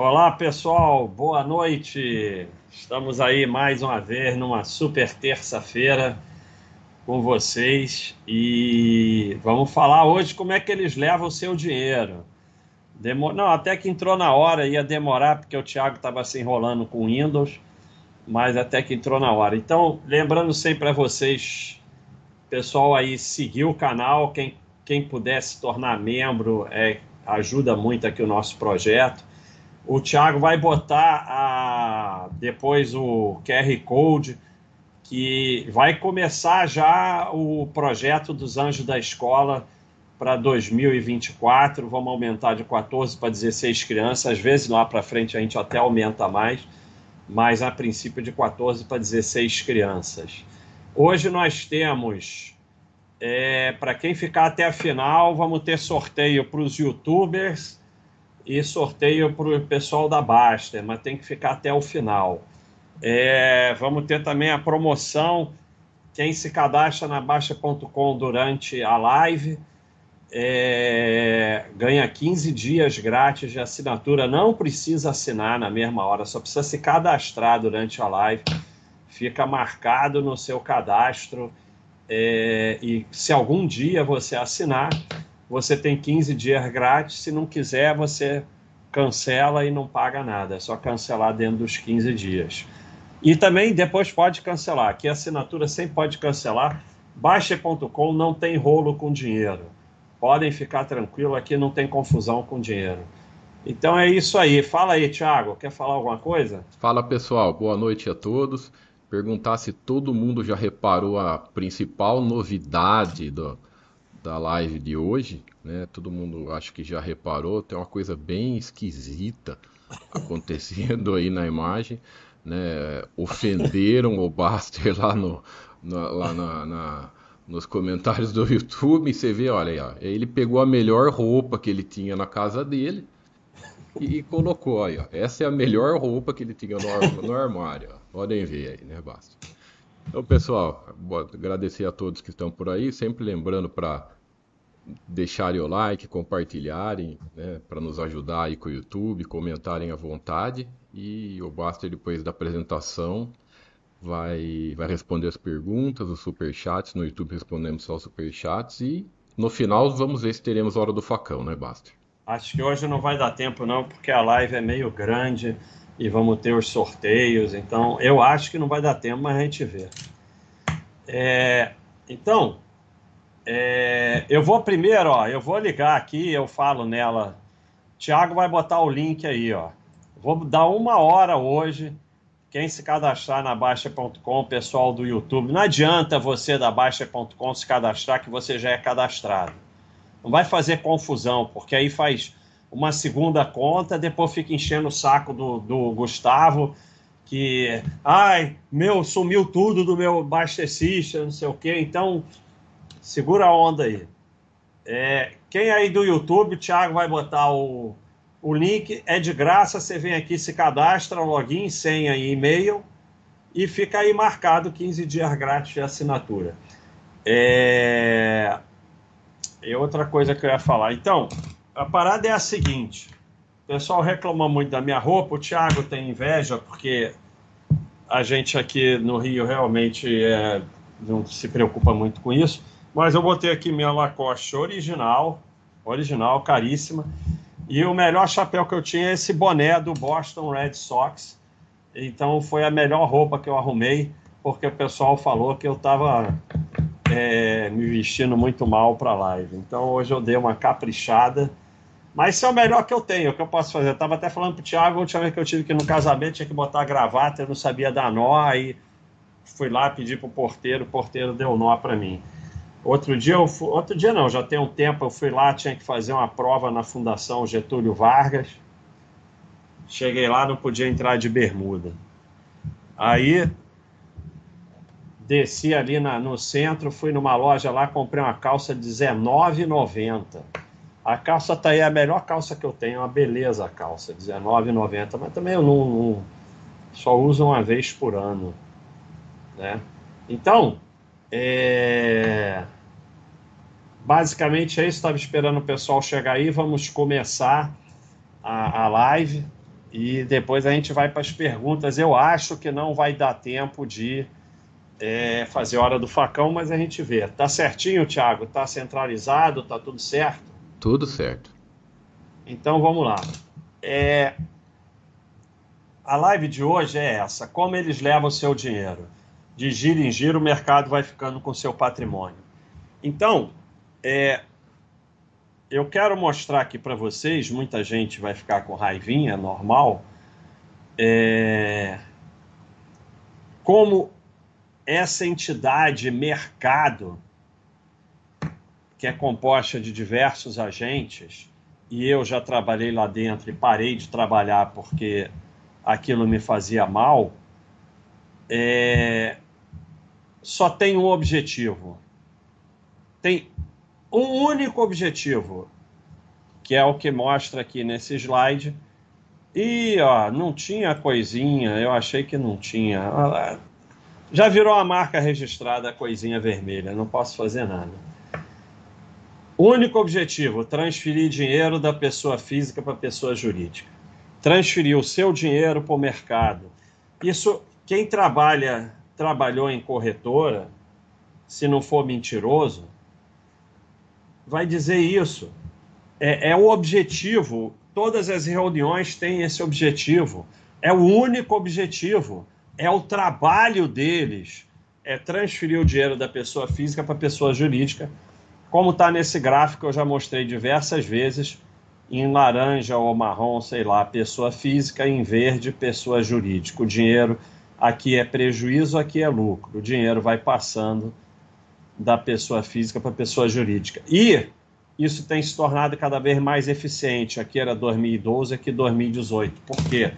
Olá, pessoal, boa noite. Estamos aí mais uma vez numa super terça-feira com vocês e vamos falar hoje como é que eles levam o seu dinheiro. Demor... Não, até que entrou na hora, ia demorar porque o Thiago estava se enrolando com Windows, mas até que entrou na hora. Então, lembrando sempre a vocês, pessoal aí, seguir o canal, quem, quem puder se tornar membro, é, ajuda muito aqui o nosso projeto. O Thiago vai botar a, depois o QR Code, que vai começar já o projeto dos Anjos da Escola para 2024. Vamos aumentar de 14 para 16 crianças. Às vezes lá para frente a gente até aumenta mais, mas a princípio de 14 para 16 crianças. Hoje nós temos, é, para quem ficar até a final, vamos ter sorteio para os youtubers e sorteio para o pessoal da Basta, mas tem que ficar até o final. É, vamos ter também a promoção. Quem se cadastra na Baixa.com durante a live é, ganha 15 dias grátis de assinatura. Não precisa assinar na mesma hora, só precisa se cadastrar durante a live. Fica marcado no seu cadastro. É, e se algum dia você assinar, você tem 15 dias grátis. Se não quiser, você cancela e não paga nada. É só cancelar dentro dos 15 dias. E também depois pode cancelar. Aqui a assinatura sempre pode cancelar. Baixa.com não tem rolo com dinheiro. Podem ficar tranquilo, aqui não tem confusão com dinheiro. Então é isso aí. Fala aí, Thiago. Quer falar alguma coisa? Fala pessoal, boa noite a todos. Perguntar se todo mundo já reparou a principal novidade do, da live de hoje, né? Todo mundo acho que já reparou, tem uma coisa bem esquisita acontecendo aí na imagem, né? Ofenderam o Baster lá no, lá na, na, nos comentários do YouTube, você vê, olha aí, ó, ele pegou a melhor roupa que ele tinha na casa dele e, colocou aí, ó, essa é a melhor roupa que ele tinha no, no armário, ó. podem ver aí, né, Baster? Então, pessoal, agradecer a todos que estão por aí. Sempre lembrando para deixarem o like, compartilharem, né, para nos ajudar aí com o YouTube, comentarem à vontade. E o Baster, depois da apresentação, vai, vai responder as perguntas, os superchats. No YouTube respondemos só os superchats. E no final, vamos ver se teremos Hora do Facão, né, Baster? Acho que hoje não vai dar tempo, não, porque a live é meio grande e vamos ter os sorteios. Então, eu acho que não vai dar tempo, mas a gente vê. É, então, é, eu vou primeiro, ó, eu vou ligar aqui, eu falo nela. Tiago vai botar o link aí, ó. Vou dar uma hora hoje. Quem se cadastrar na Baixa.com, pessoal do YouTube, não adianta você da Baixa.com se cadastrar que você já é cadastrado. Não vai fazer confusão, porque aí faz uma segunda conta, depois fica enchendo o saco do, do Gustavo, que, ai, meu, sumiu tudo do meu Bastecista, não sei o quê. Então, segura a onda aí. É, quem aí do YouTube, o Thiago vai botar o, o link, é de graça, você vem aqui, se cadastra, login, senha e e-mail, e fica aí marcado 15 dias grátis de assinatura. É... E outra coisa que eu ia falar. Então, a parada é a seguinte: o pessoal reclama muito da minha roupa, o Thiago tem inveja, porque a gente aqui no Rio realmente é, não se preocupa muito com isso. Mas eu botei aqui minha Lacoste original, original, caríssima. E o melhor chapéu que eu tinha é esse boné do Boston Red Sox. Então foi a melhor roupa que eu arrumei, porque o pessoal falou que eu estava é, me vestindo muito mal para a live. Então hoje eu dei uma caprichada mas isso é o melhor que eu tenho, o que eu posso fazer. Eu estava até falando pro Thiago, a última vez que eu tive que ir no casamento, tinha que botar gravata, eu não sabia dar nó, aí fui lá pedir pro porteiro, o porteiro deu nó para mim. Outro dia, eu fui, outro dia não, já tem um tempo, eu fui lá, tinha que fazer uma prova na Fundação Getúlio Vargas. Cheguei lá, não podia entrar de bermuda. Aí desci ali na, no centro, fui numa loja lá, comprei uma calça R$19,90. A calça tá aí, é a melhor calça que eu tenho, é uma beleza a calça, R$19,90, mas também eu não, não, só uso uma vez por ano, né? Então, é... basicamente é isso, estava esperando o pessoal chegar aí, vamos começar a, a live. e depois a gente vai para as perguntas. Eu acho que não vai dar tempo de é, fazer hora do facão, mas a gente vê. Tá certinho, Thiago? Tá centralizado? Tá tudo certo? Tudo certo. Então vamos lá. É, a live de hoje é essa: como eles levam o seu dinheiro. De giro em giro, o mercado vai ficando com seu patrimônio. Então, é, eu quero mostrar aqui para vocês, muita gente vai ficar com raivinha, normal, é, como essa entidade mercado, que é composta de diversos agentes, e eu já trabalhei lá dentro e parei de trabalhar porque aquilo me fazia mal, é, só tem um objetivo. Tem um único objetivo, que é o que mostra aqui nesse slide. E ó, não tinha coisinha, eu achei que não tinha. Já virou a marca registrada a coisinha vermelha, não posso fazer nada. Único objetivo: transferir dinheiro da pessoa física para a pessoa jurídica. Transferir o seu dinheiro para o mercado. Isso, quem trabalha, trabalhou em corretora, se não for mentiroso, vai dizer isso. É, é o objetivo. Todas as reuniões têm esse objetivo. É o único objetivo. É o trabalho deles. É transferir o dinheiro da pessoa física para a pessoa jurídica. Como está nesse gráfico, eu já mostrei diversas vezes. Em laranja ou marrom, sei lá, pessoa física, em verde, pessoa jurídica. O dinheiro aqui é prejuízo, aqui é lucro. O dinheiro vai passando da pessoa física para a pessoa jurídica. E isso tem se tornado cada vez mais eficiente. Aqui era 2012, aqui 2018. Por quê?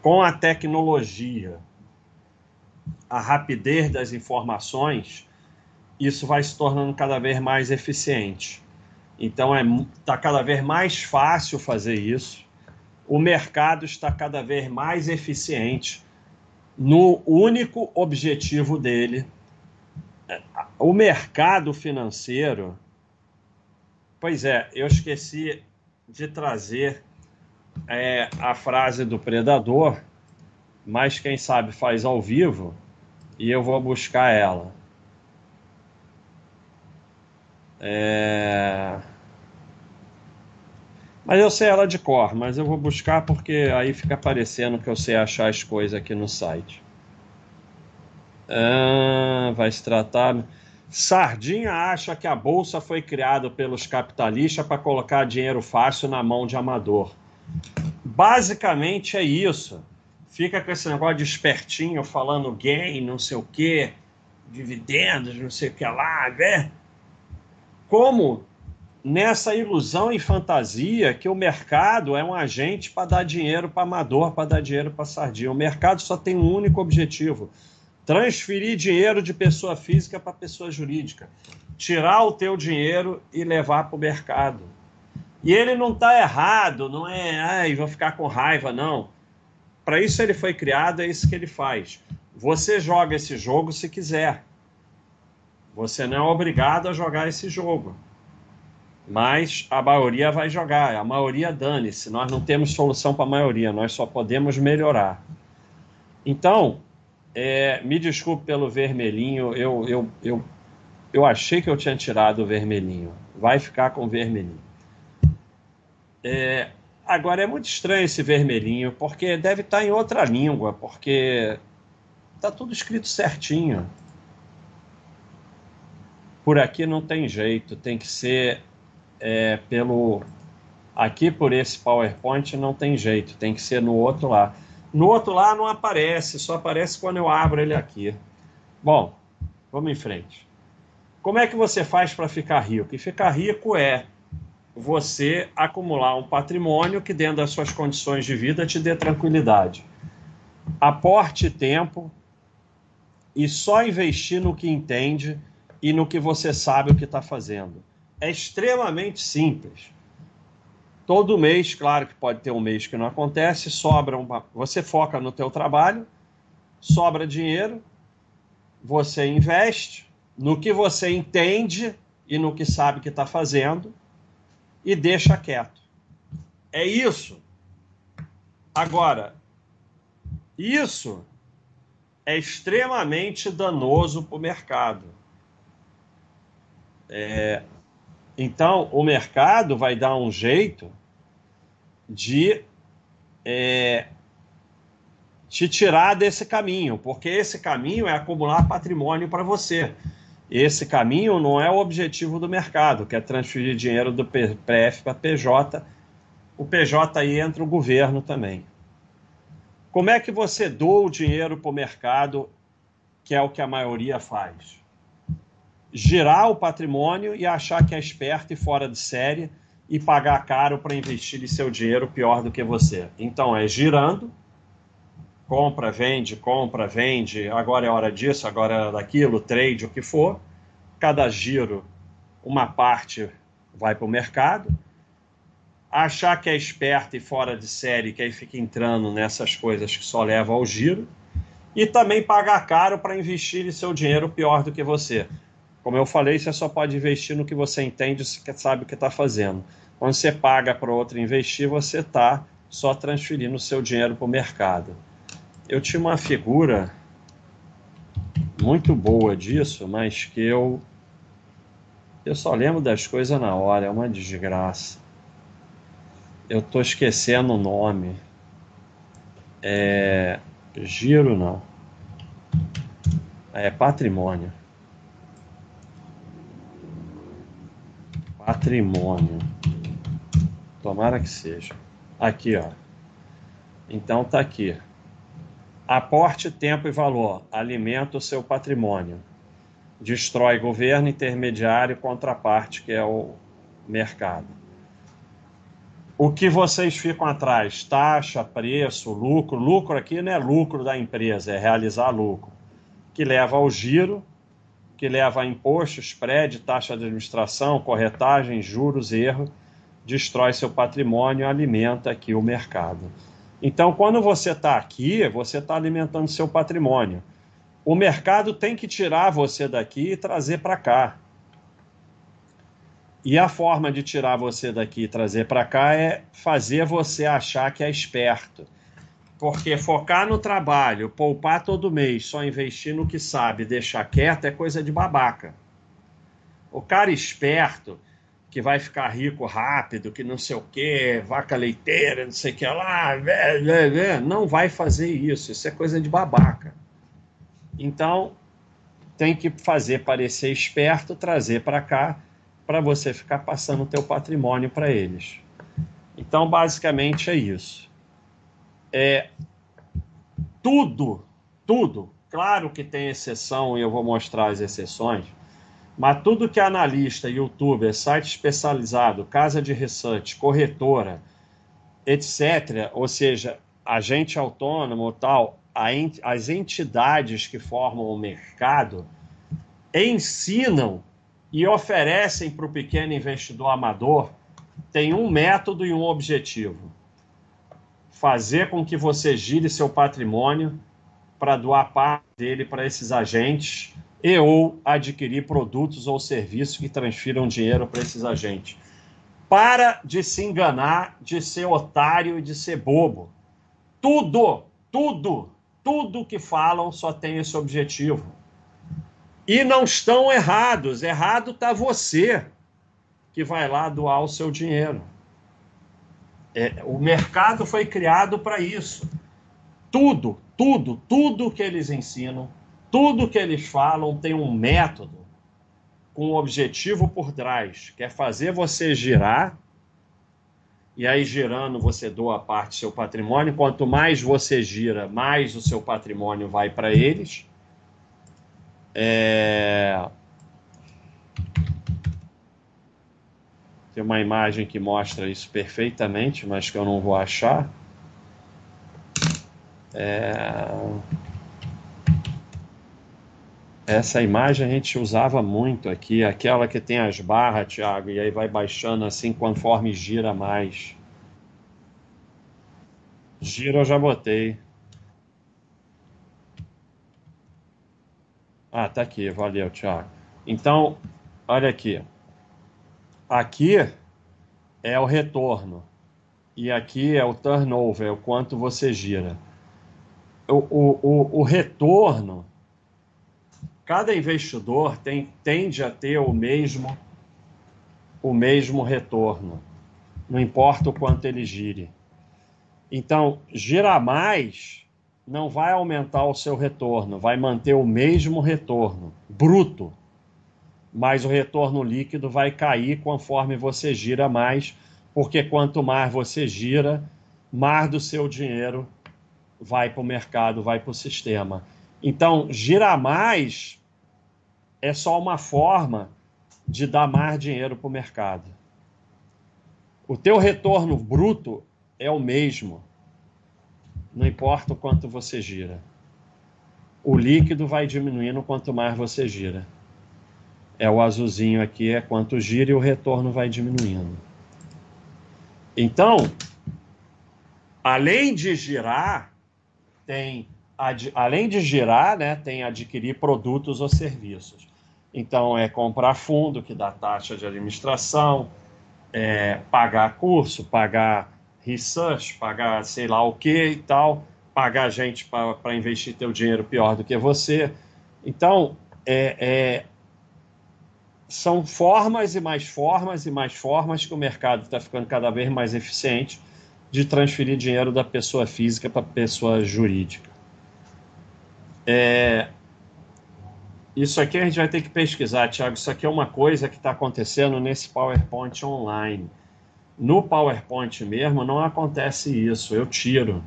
Com a tecnologia, a rapidez das informações, isso vai se tornando cada vez mais eficiente. Então está é, tá cada vez mais fácil fazer isso. O mercado está cada vez mais eficiente no único objetivo dele, o mercado financeiro. Pois é, eu esqueci de trazer é, a frase do predador, mas quem sabe faz ao vivo e eu vou buscar ela. É... Mas eu sei ela de cor, mas eu vou buscar porque aí fica parecendo que eu sei achar as coisas aqui no site. Ah, vai se tratar. Sardinha acha que a bolsa foi criada pelos capitalistas para colocar dinheiro fácil na mão de amador. Basicamente é isso. Fica com esse negócio de espertinho falando gain, não sei o quê, dividendos, não sei o que lá, né? Como nessa ilusão e fantasia que o mercado é um agente para dar dinheiro para amador, para dar dinheiro para sardinha. O mercado só tem um único objetivo: transferir dinheiro de pessoa física para pessoa jurídica, tirar o teu dinheiro e levar para o mercado. E ele não está errado, não é, ai, vou ficar com raiva, não. Para isso ele foi criado, é isso que ele faz. Você joga esse jogo se quiser. Você não é obrigado a jogar esse jogo. Mas a maioria vai jogar, a maioria dane-se. Nós não temos solução para a maioria, nós só podemos melhorar. Então, é, me desculpe pelo vermelhinho, eu, eu, eu, eu achei que eu tinha tirado o vermelhinho. Vai ficar com o vermelhinho. É, agora é muito estranho esse vermelhinho, porque deve estar em outra língua, porque está tudo escrito certinho. Por aqui não tem jeito, tem que ser é, pelo. Aqui por esse PowerPoint não tem jeito, tem que ser no outro lá. No outro lá não aparece, só aparece quando eu abro ele aqui. Bom, vamos em frente. Como é que você faz para ficar rico? E ficar rico é você acumular um patrimônio que, dentro das suas condições de vida, te dê tranquilidade. Aporte tempo e só investir no que entende e no que você sabe o que está fazendo. É extremamente simples. Todo mês, claro que pode ter um mês que não acontece, sobra uma, você foca no teu trabalho, sobra dinheiro, você investe no que você entende e no que sabe que está fazendo e deixa quieto. É isso. Agora, isso é extremamente danoso para o mercado. É, então, o mercado vai dar um jeito de é, te tirar desse caminho, porque esse caminho é acumular patrimônio para você. Esse caminho não é o objetivo do mercado, que é transferir dinheiro do PF para PJ. O PJ aí entra o governo também. Como é que você doa o dinheiro para o mercado, que é o que a maioria faz? Girar o patrimônio e achar que é esperto e fora de série e pagar caro para investir seu dinheiro pior do que você. Então é girando, compra, vende, compra, vende, agora é hora disso, agora é hora daquilo, trade, o que for. Cada giro, uma parte vai para o mercado. Achar que é esperto e fora de série, que aí fica entrando nessas coisas que só levam ao giro. E também pagar caro para investir em seu dinheiro pior do que você. Como eu falei, você só pode investir no que você entende, e sabe o que está fazendo. Quando você paga para outro investir, você está só transferindo o seu dinheiro para o mercado eu tinha uma figura muito boa disso, mas que eu eu só lembro das coisas na hora, é uma desgraça. Eu tô esquecendo o nome. É giro não. É patrimônio. Patrimônio. Tomara que seja. Aqui, ó. Então tá aqui. Aporte tempo e valor, alimenta o seu patrimônio. Destrói governo, intermediário e contraparte, que é o mercado. O que vocês ficam atrás? Taxa, preço, lucro. Lucro aqui não é lucro da empresa, é realizar lucro. Que leva ao giro, que leva a imposto, spread, taxa de administração, corretagem, juros, erro. Destrói seu patrimônio, alimenta aqui o mercado. Então, quando você está aqui, você está alimentando seu patrimônio. O mercado tem que tirar você daqui e trazer para cá. E a forma de tirar você daqui e trazer para cá é fazer você achar que é esperto. Porque focar no trabalho, poupar todo mês, só investir no que sabe, deixar quieto é coisa de babaca. O cara esperto, que vai ficar rico rápido, que não sei o quê, vaca leiteira, não sei o que lá, não vai fazer isso. Isso é coisa de babaca. Então, tem que fazer parecer esperto, trazer para cá, para você ficar passando o teu patrimônio para eles. Então, basicamente é isso. É tudo, tudo. Claro que tem exceção e eu vou mostrar as exceções mas tudo que analista, youtuber, site especializado, casa de research, corretora, etc., ou seja, agente autônomo tal, as entidades que formam o mercado ensinam e oferecem para o pequeno investidor amador tem um método e um objetivo: fazer com que você gire seu patrimônio para doar parte dele para esses agentes e ou adquirir produtos ou serviços que transfiram dinheiro para esses agentes. Para de se enganar, de ser otário e de ser bobo. Tudo, tudo, tudo que falam só tem esse objetivo. E não estão errados. Errado está você que vai lá doar o seu dinheiro. É, o mercado foi criado para isso. Tudo, tudo, tudo que eles ensinam tudo que eles falam tem um método com um objetivo por trás, que é fazer você girar, e aí girando você doa parte do seu patrimônio. Quanto mais você gira, mais o seu patrimônio vai para eles. É... Tem uma imagem que mostra isso perfeitamente, mas que eu não vou achar. É... Essa imagem a gente usava muito aqui, aquela que tem as barras, Thiago, e aí vai baixando assim conforme gira mais. Gira eu já botei. Ah, tá aqui, valeu, Thiago. Então, olha aqui. Aqui é o retorno. e aqui é o turnover, é o quanto você gira. O, o, o, o retorno, cada investidor tem, tende a ter o mesmo, o mesmo retorno, não importa o quanto ele gire. Então, girar mais não vai aumentar o seu retorno, vai manter o mesmo retorno bruto, mas o retorno líquido vai cair conforme você gira mais, porque quanto mais você gira, mais do seu dinheiro vai para o mercado, vai para o sistema. Então, girar mais é só uma forma de dar mais dinheiro para o mercado. O teu retorno bruto é o mesmo não importa o quanto você gira. O líquido vai diminuindo quanto mais você gira. É o azulzinho aqui, é quanto gira e o retorno vai diminuindo. Então, além de girar, tem além de girar, né, tem adquirir produtos ou serviços. Então, é comprar fundo, que dá taxa de administração, é, pagar curso, pagar research, pagar sei lá o que e tal, pagar gente para investir teu dinheiro pior do que você. Então, é, é, são formas e mais formas e mais formas que o mercado está ficando cada vez mais eficiente de transferir dinheiro da pessoa física para a pessoa jurídica. É, isso aqui a gente vai ter que pesquisar, Tiago. Isso aqui é uma coisa que está acontecendo nesse PowerPoint online. No PowerPoint mesmo não acontece isso, eu tiro.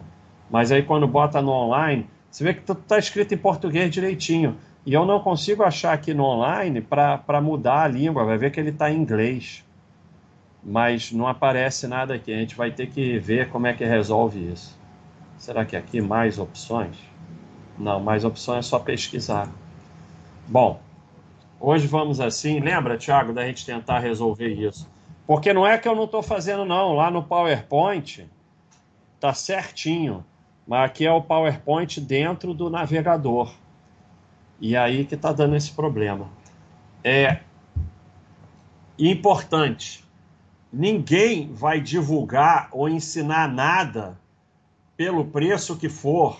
Mas aí quando bota no online, você vê que está escrito em português direitinho. E eu não consigo achar aqui no online para mudar a língua, vai ver que ele está em inglês. Mas não aparece nada aqui, a gente vai ter que ver como é que resolve isso. Será que aqui mais opções? Não, mais opções é só pesquisar. Bom, hoje vamos assim. Lembra, Thiago, da gente tentar resolver isso. Porque não é que eu não estou fazendo, não. Lá no PowerPoint tá certinho. Mas aqui é o PowerPoint dentro do navegador. E aí que está dando esse problema. É importante. Ninguém vai divulgar ou ensinar nada pelo preço que for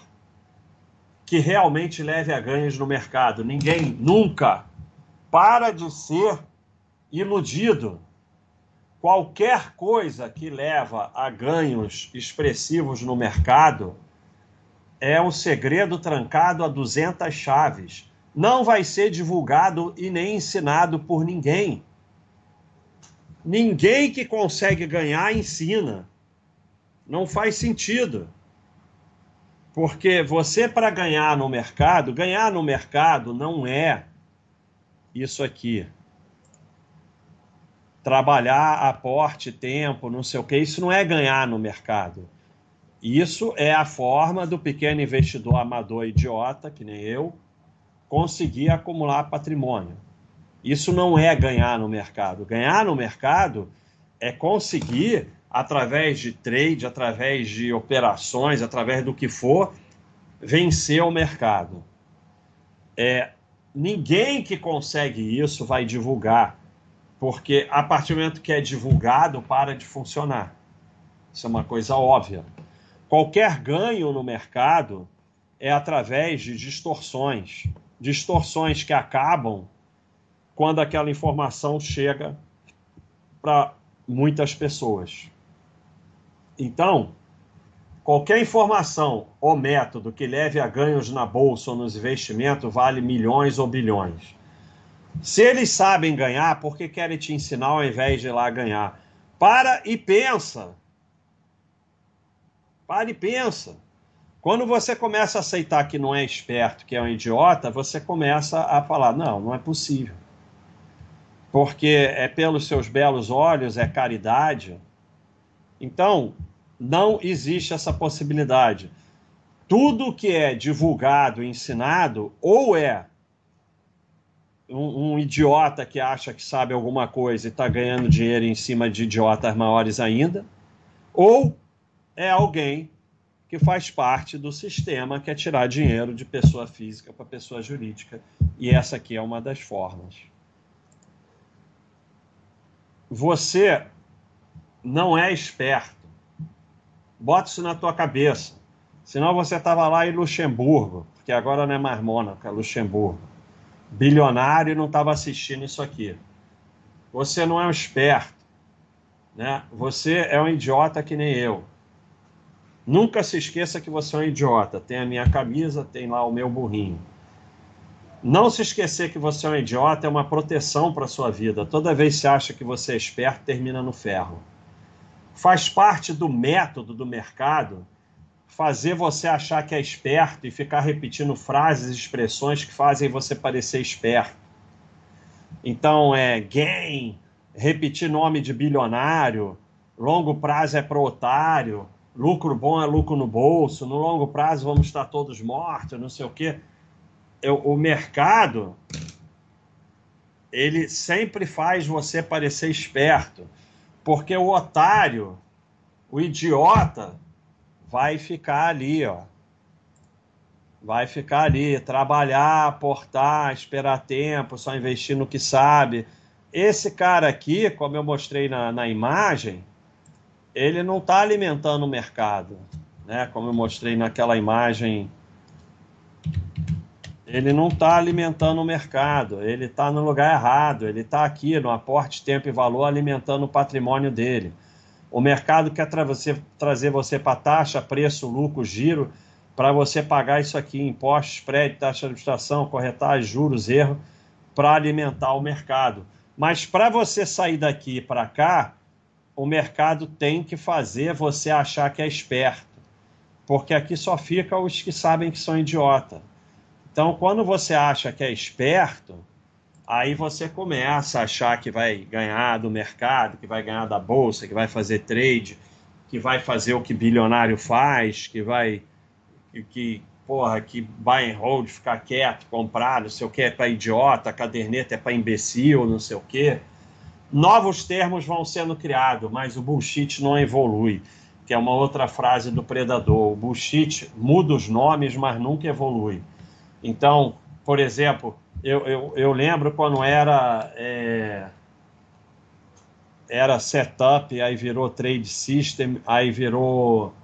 que realmente leve a ganhos no mercado. Ninguém nunca para de ser iludido qualquer coisa que leva a ganhos expressivos no mercado é um segredo trancado a 200 chaves. Não vai ser divulgado e nem ensinado por ninguém. Ninguém que consegue ganhar ensina. Não faz sentido. Porque você, para ganhar no mercado, ganhar no mercado não é isso aqui trabalhar aporte, tempo, não sei o que, isso não é ganhar no mercado. Isso é a forma do pequeno investidor amador idiota, que nem eu, conseguir acumular patrimônio. Isso não é ganhar no mercado. Ganhar no mercado é conseguir, através de trade, através de operações, através do que for, vencer o mercado. É, ninguém que consegue isso vai divulgar porque a partir do momento que é divulgado, para de funcionar. Isso é uma coisa óbvia. Qualquer ganho no mercado é através de distorções. Distorções que acabam quando aquela informação chega para muitas pessoas. Então, qualquer informação ou método que leve a ganhos na bolsa ou nos investimentos vale milhões ou bilhões. Se eles sabem ganhar, por que querem te ensinar ao invés de ir lá ganhar? Para e pensa. Para e pensa. Quando você começa a aceitar que não é esperto, que é um idiota, você começa a falar: não, não é possível. Porque é pelos seus belos olhos, é caridade. Então, não existe essa possibilidade. Tudo que é divulgado, ensinado, ou é um, um, idiota que acha que sabe alguma coisa e está ganhando dinheiro em cima de idiotas maiores ainda, ou é alguém que faz parte do sistema que é tirar dinheiro de pessoa física para pessoa jurídica. E essa aqui é uma das formas. Você não é esperto Bota isso na tua cabeça. Senão você estava lá em Luxemburgo, porque agora não é mais Mônaco, é Luxemburgo. Bilionário e não estava assistindo isso aqui. Você não é um esperto. Né? Você é um idiota que nem eu. Nunca se esqueça que você é um idiota. Tem a minha camisa, tem lá o meu burrinho. Não se esquecer que você é um idiota é uma proteção para a sua vida. Toda vez que você acha que você é esperto, termina no ferro. Faz parte do método do mercado fazer você achar que é esperto e ficar repetindo frases e expressões que fazem você parecer esperto. Então, é gain, repetir nome de bilionário, longo prazo é para otário, lucro bom é lucro no bolso, no longo prazo vamos estar todos mortos, não sei o quê. Eu, o mercado, ele sempre faz você parecer esperto, porque o otário, o idiota, vai ficar ali, ó. Vai ficar ali, trabalhar, aportar, esperar tempo, só investir no que sabe. Esse cara aqui, como eu mostrei na, na imagem, ele não está alimentando o mercado, né? Como eu mostrei naquela imagem, ele não está alimentando o mercado, ele está no lugar errado, ele está aqui no aporte tempo e valor alimentando o patrimônio dele. O mercado quer tra você, trazer você para taxa, preço, lucro, giro, para você pagar isso aqui, impostos, prédio, taxa de administração, corretagem, juros, erro, para alimentar o mercado. Mas para você sair daqui para cá, o mercado tem que fazer você achar que é esperto. Porque aqui só fica os que sabem que são idiota. Então, quando você acha que é esperto, aí você começa a achar que vai ganhar do mercado, que vai ganhar da bolsa, que vai fazer trade, que vai fazer o que bilionário faz, que vai que porra, que buy and hold, ficar quieto, comprar, não sei o que, é para idiota, caderneta é para imbecil, não sei o que. Novos termos vão sendo criados, mas o bullshit não evolui, que é uma outra frase do predador. O bullshit muda os nomes, mas nunca evolui. Então, por exemplo, eu, eu, eu lembro quando era é, era setup, aí virou trade system, aí virou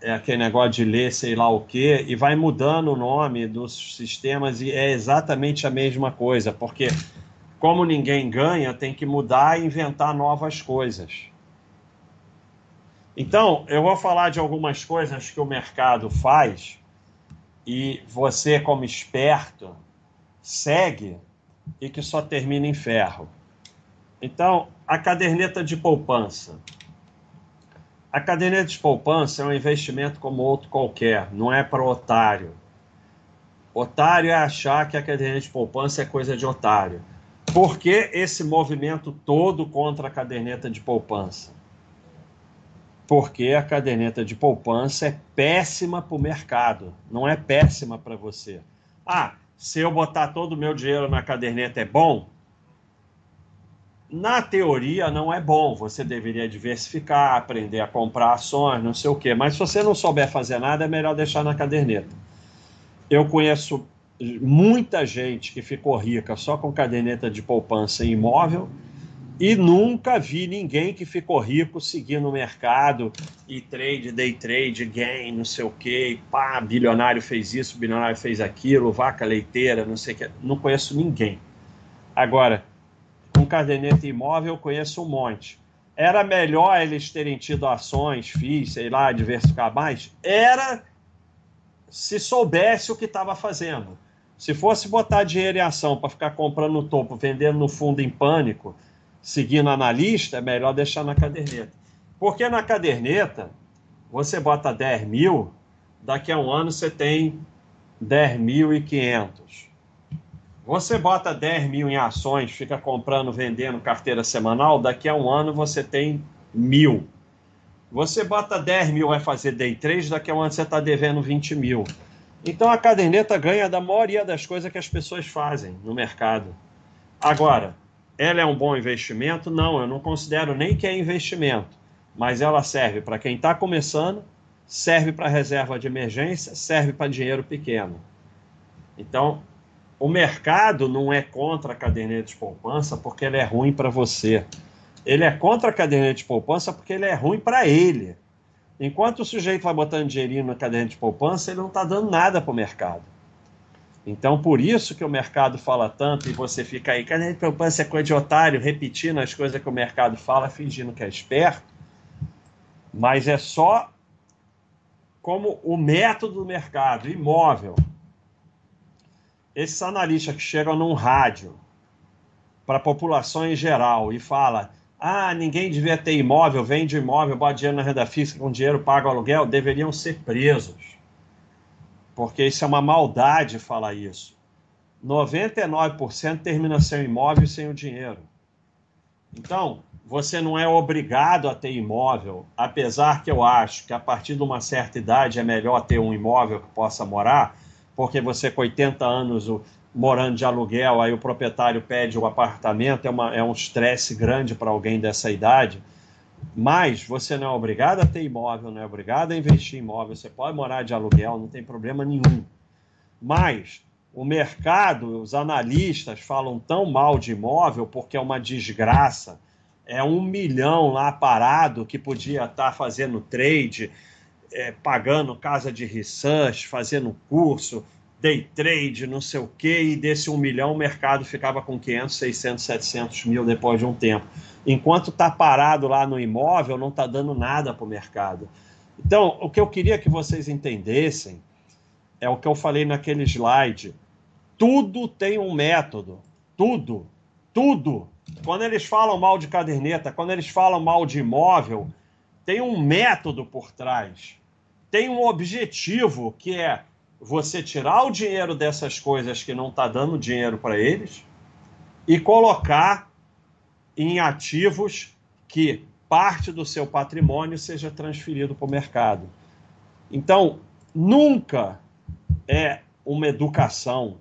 é, aquele negócio de ler sei lá o que, e vai mudando o nome dos sistemas e é exatamente a mesma coisa, porque como ninguém ganha, tem que mudar e inventar novas coisas. Então, eu vou falar de algumas coisas que o mercado faz e você, como esperto, segue e que só termina em ferro. Então, a caderneta de poupança. A caderneta de poupança é um investimento como outro qualquer, não é para otário. Otário é achar que a caderneta de poupança é coisa de otário. Por que esse movimento todo contra a caderneta de poupança? Porque a caderneta de poupança é péssima para o mercado, não é péssima para você. Ah, se eu botar todo o meu dinheiro na caderneta é bom? Na teoria não é bom. Você deveria diversificar, aprender a comprar ações, não sei o quê. Mas se você não souber fazer nada, é melhor deixar na caderneta. Eu conheço muita gente que ficou rica só com caderneta de poupança em imóvel e nunca vi ninguém que ficou rico seguindo o mercado e trade, day trade, gain, não sei o quê, pá, bilionário fez isso, bilionário fez aquilo, vaca leiteira, não sei o quê. Não conheço ninguém. Agora, com caderneta imóvel conheço um monte. Era melhor eles terem tido ações, FIIs, sei lá, diversificar mais? Era se soubesse o que estava fazendo. Se fosse botar dinheiro em ação para ficar comprando no topo, vendendo no fundo em pânico, seguindo analista, é melhor deixar na caderneta. Porque na caderneta, você bota 10 mil, daqui a um ano você tem 10.500. Você bota 10 mil em ações, fica comprando, vendendo carteira semanal, daqui a um ano você tem mil. Você bota 10 mil, vai fazer day 3, daqui a um ano você está devendo 20 mil. Então a caderneta ganha da maioria das coisas que as pessoas fazem no mercado. Agora, ela é um bom investimento? Não, eu não considero nem que é investimento, mas ela serve para quem está começando, serve para reserva de emergência, serve para dinheiro pequeno. Então, o mercado não é contra a caderneta de poupança porque ele é ruim para você. Ele é contra a caderneta de poupança porque ele é ruim para ele. Enquanto o sujeito vai botando dinheirinho na cadeia de poupança, ele não está dando nada para o mercado. Então, por isso que o mercado fala tanto e você fica aí, cadeia de poupança é coisa de otário, repetindo as coisas que o mercado fala, fingindo que é esperto. Mas é só como o método do mercado, imóvel. Esses analistas que chegam num rádio para a população em geral e fala ah, ninguém devia ter imóvel, vende imóvel, bota dinheiro na renda fixa, com dinheiro paga o aluguel, deveriam ser presos. Porque isso é uma maldade falar isso. 99% termina sem imóvel sem o dinheiro. Então, você não é obrigado a ter imóvel, apesar que eu acho que a partir de uma certa idade é melhor ter um imóvel que possa morar, porque você com 80 anos morando de aluguel, aí o proprietário pede o apartamento, é, uma, é um estresse grande para alguém dessa idade. Mas você não é obrigado a ter imóvel, não é obrigado a investir em imóvel, você pode morar de aluguel, não tem problema nenhum. Mas o mercado, os analistas falam tão mal de imóvel porque é uma desgraça. É um milhão lá parado que podia estar tá fazendo trade, é, pagando casa de research, fazendo curso, day trade, não sei o quê, e desse um milhão o mercado ficava com 500, 600, 700 mil depois de um tempo. Enquanto está parado lá no imóvel, não está dando nada para o mercado. Então, o que eu queria que vocês entendessem é o que eu falei naquele slide. Tudo tem um método. Tudo. Tudo. Quando eles falam mal de caderneta, quando eles falam mal de imóvel, tem um método por trás. Tem um objetivo que é você tirar o dinheiro dessas coisas que não está dando dinheiro para eles e colocar em ativos que parte do seu patrimônio seja transferido para o mercado. Então, nunca é uma educação,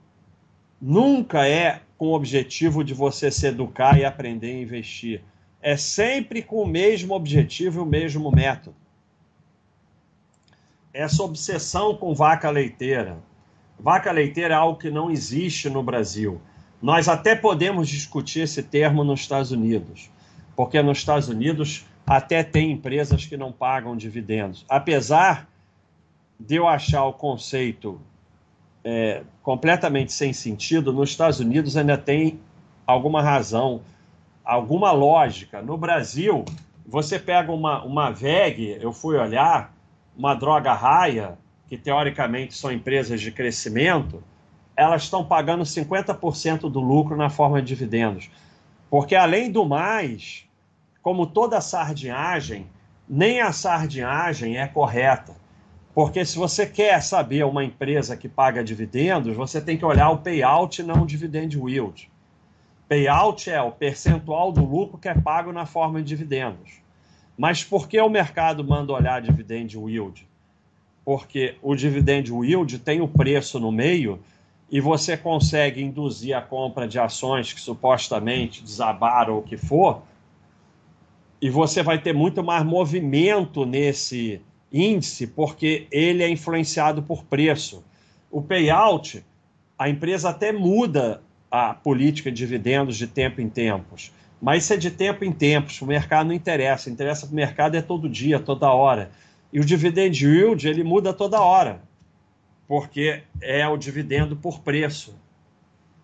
nunca é com o objetivo de você se educar e aprender a investir. É sempre com o mesmo objetivo e o mesmo método essa obsessão com vaca leiteira. Vaca leiteira é algo que não existe no Brasil. Nós até podemos discutir esse termo nos Estados Unidos, porque nos Estados Unidos até tem empresas que não pagam dividendos. Apesar de eu achar o conceito é, completamente sem sentido, nos Estados Unidos ainda tem alguma razão, alguma lógica. No Brasil, você pega uma, uma VEG, eu fui olhar, uma droga raia, que teoricamente são empresas de crescimento, elas estão pagando 50% do lucro na forma de dividendos. Porque, além do mais, como toda sardinhagem, nem a sardinhagem é correta. Porque se você quer saber uma empresa que paga dividendos, você tem que olhar o payout e não o dividend yield. Payout é o percentual do lucro que é pago na forma de dividendos. Mas por que o mercado manda olhar dividend yield? Porque o dividend yield tem o preço no meio e você consegue induzir a compra de ações que supostamente desabaram ou o que for, e você vai ter muito mais movimento nesse índice, porque ele é influenciado por preço. O payout, a empresa até muda a política de dividendos de tempo em tempos mas isso é de tempo em tempos, o mercado não interessa, interessa para o mercado é todo dia, toda hora. E o dividend yield, ele muda toda hora, porque é o dividendo por preço.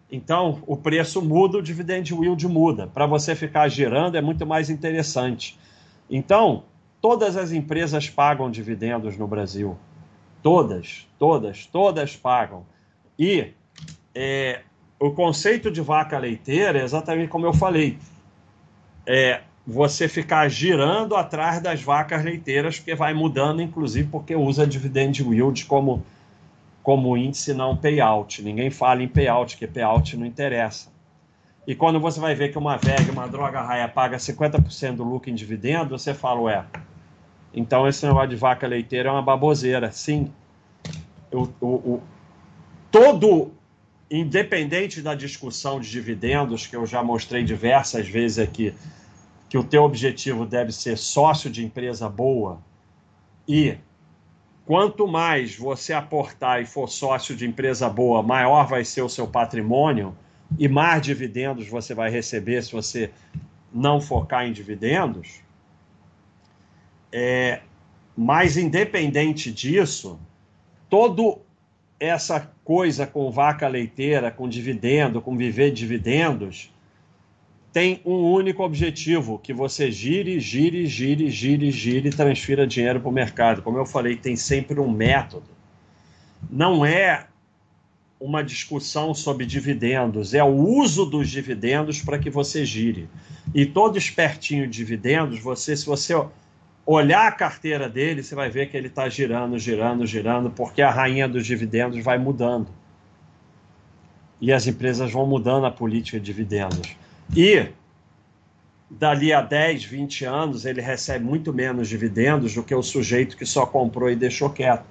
Então, o preço muda, o dividend yield muda. Para você ficar girando é muito mais interessante. Então, todas as empresas pagam dividendos no Brasil. Todas, todas, todas pagam. E é, o conceito de vaca leiteira é exatamente como eu falei é, você ficar girando atrás das vacas leiteiras, porque vai mudando, inclusive porque usa dividend yield como, como índice, não payout. Ninguém fala em payout, porque payout não interessa. E quando você vai ver que uma VEG, uma droga raia, paga 50% do lucro em dividendo, você fala, ué, então esse negócio de vaca leiteira é uma baboseira. Sim, o, o, o, todo, independente da discussão de dividendos, que eu já mostrei diversas vezes aqui, que o teu objetivo deve ser sócio de empresa boa e quanto mais você aportar e for sócio de empresa boa, maior vai ser o seu patrimônio e mais dividendos você vai receber se você não focar em dividendos. É, Mas, independente disso, todo essa coisa com vaca leiteira, com dividendo, com viver dividendos, tem um único objetivo, que você gire, gire, gire, gire, gire e transfira dinheiro para o mercado. Como eu falei, tem sempre um método. Não é uma discussão sobre dividendos, é o uso dos dividendos para que você gire. E todo espertinho de dividendos, você, se você olhar a carteira dele, você vai ver que ele está girando, girando, girando, porque a rainha dos dividendos vai mudando. E as empresas vão mudando a política de dividendos. E dali a 10, 20 anos, ele recebe muito menos dividendos do que o sujeito que só comprou e deixou quieto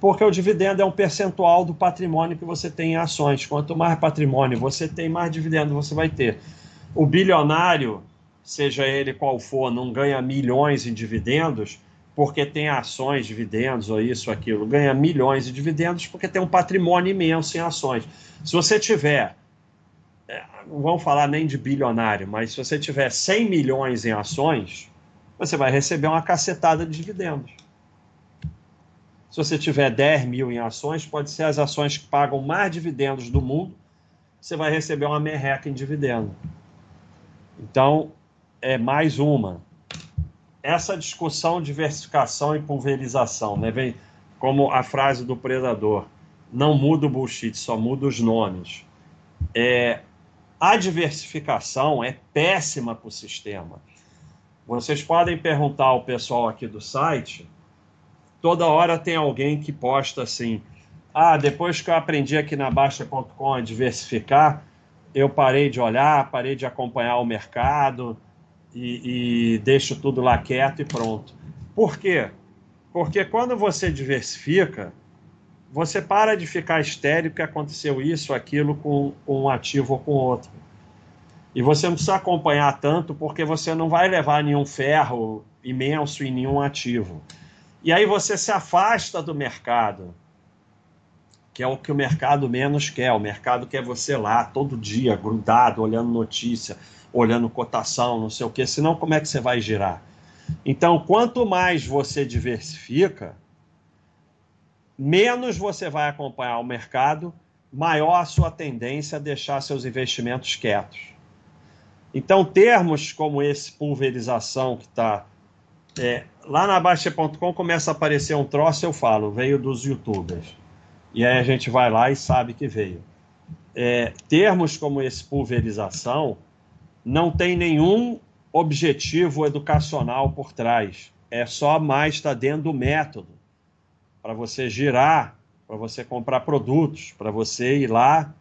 porque o dividendo é um percentual do patrimônio que você tem em ações. Quanto mais patrimônio você tem, mais dividendo você vai ter. O bilionário, seja ele qual for, não ganha milhões em dividendos porque tem ações, dividendos ou isso, aquilo. Ganha milhões de dividendos porque tem um patrimônio imenso em ações. Se você tiver, não vamos falar nem de bilionário, mas se você tiver 100 milhões em ações, você vai receber uma cacetada de dividendos. Se você tiver 10 mil em ações, pode ser as ações que pagam mais dividendos do mundo, você vai receber uma merreca em dividendo. Então, é mais uma. Essa discussão diversificação e pulverização, né? Vem como a frase do predador: não muda o bullshit, só muda os nomes. É, a diversificação é péssima para o sistema. Vocês podem perguntar ao pessoal aqui do site toda hora tem alguém que posta assim: ah, depois que eu aprendi aqui na Baixa.com a diversificar, eu parei de olhar, parei de acompanhar o mercado e, e deixo tudo lá quieto e pronto. Por quê? Porque quando você diversifica, você para de ficar estéreo que aconteceu isso, aquilo com, com um ativo ou com outro. E você não precisa acompanhar tanto porque você não vai levar nenhum ferro imenso em nenhum ativo. E aí você se afasta do mercado, que é o que o mercado menos quer. O mercado quer você lá todo dia, grudado, olhando notícia, olhando cotação, não sei o quê. Senão, como é que você vai girar? Então, quanto mais você diversifica, menos você vai acompanhar o mercado, maior a sua tendência a deixar seus investimentos quietos. Então, termos como esse pulverização que está é, lá na Baixa.com começa a aparecer um troço, eu falo, veio dos youtubers. E aí a gente vai lá e sabe que veio. É, termos como esse pulverização não tem nenhum objetivo educacional por trás. É só mais estar tá dentro do método para você girar, para você comprar produtos, para você ir lá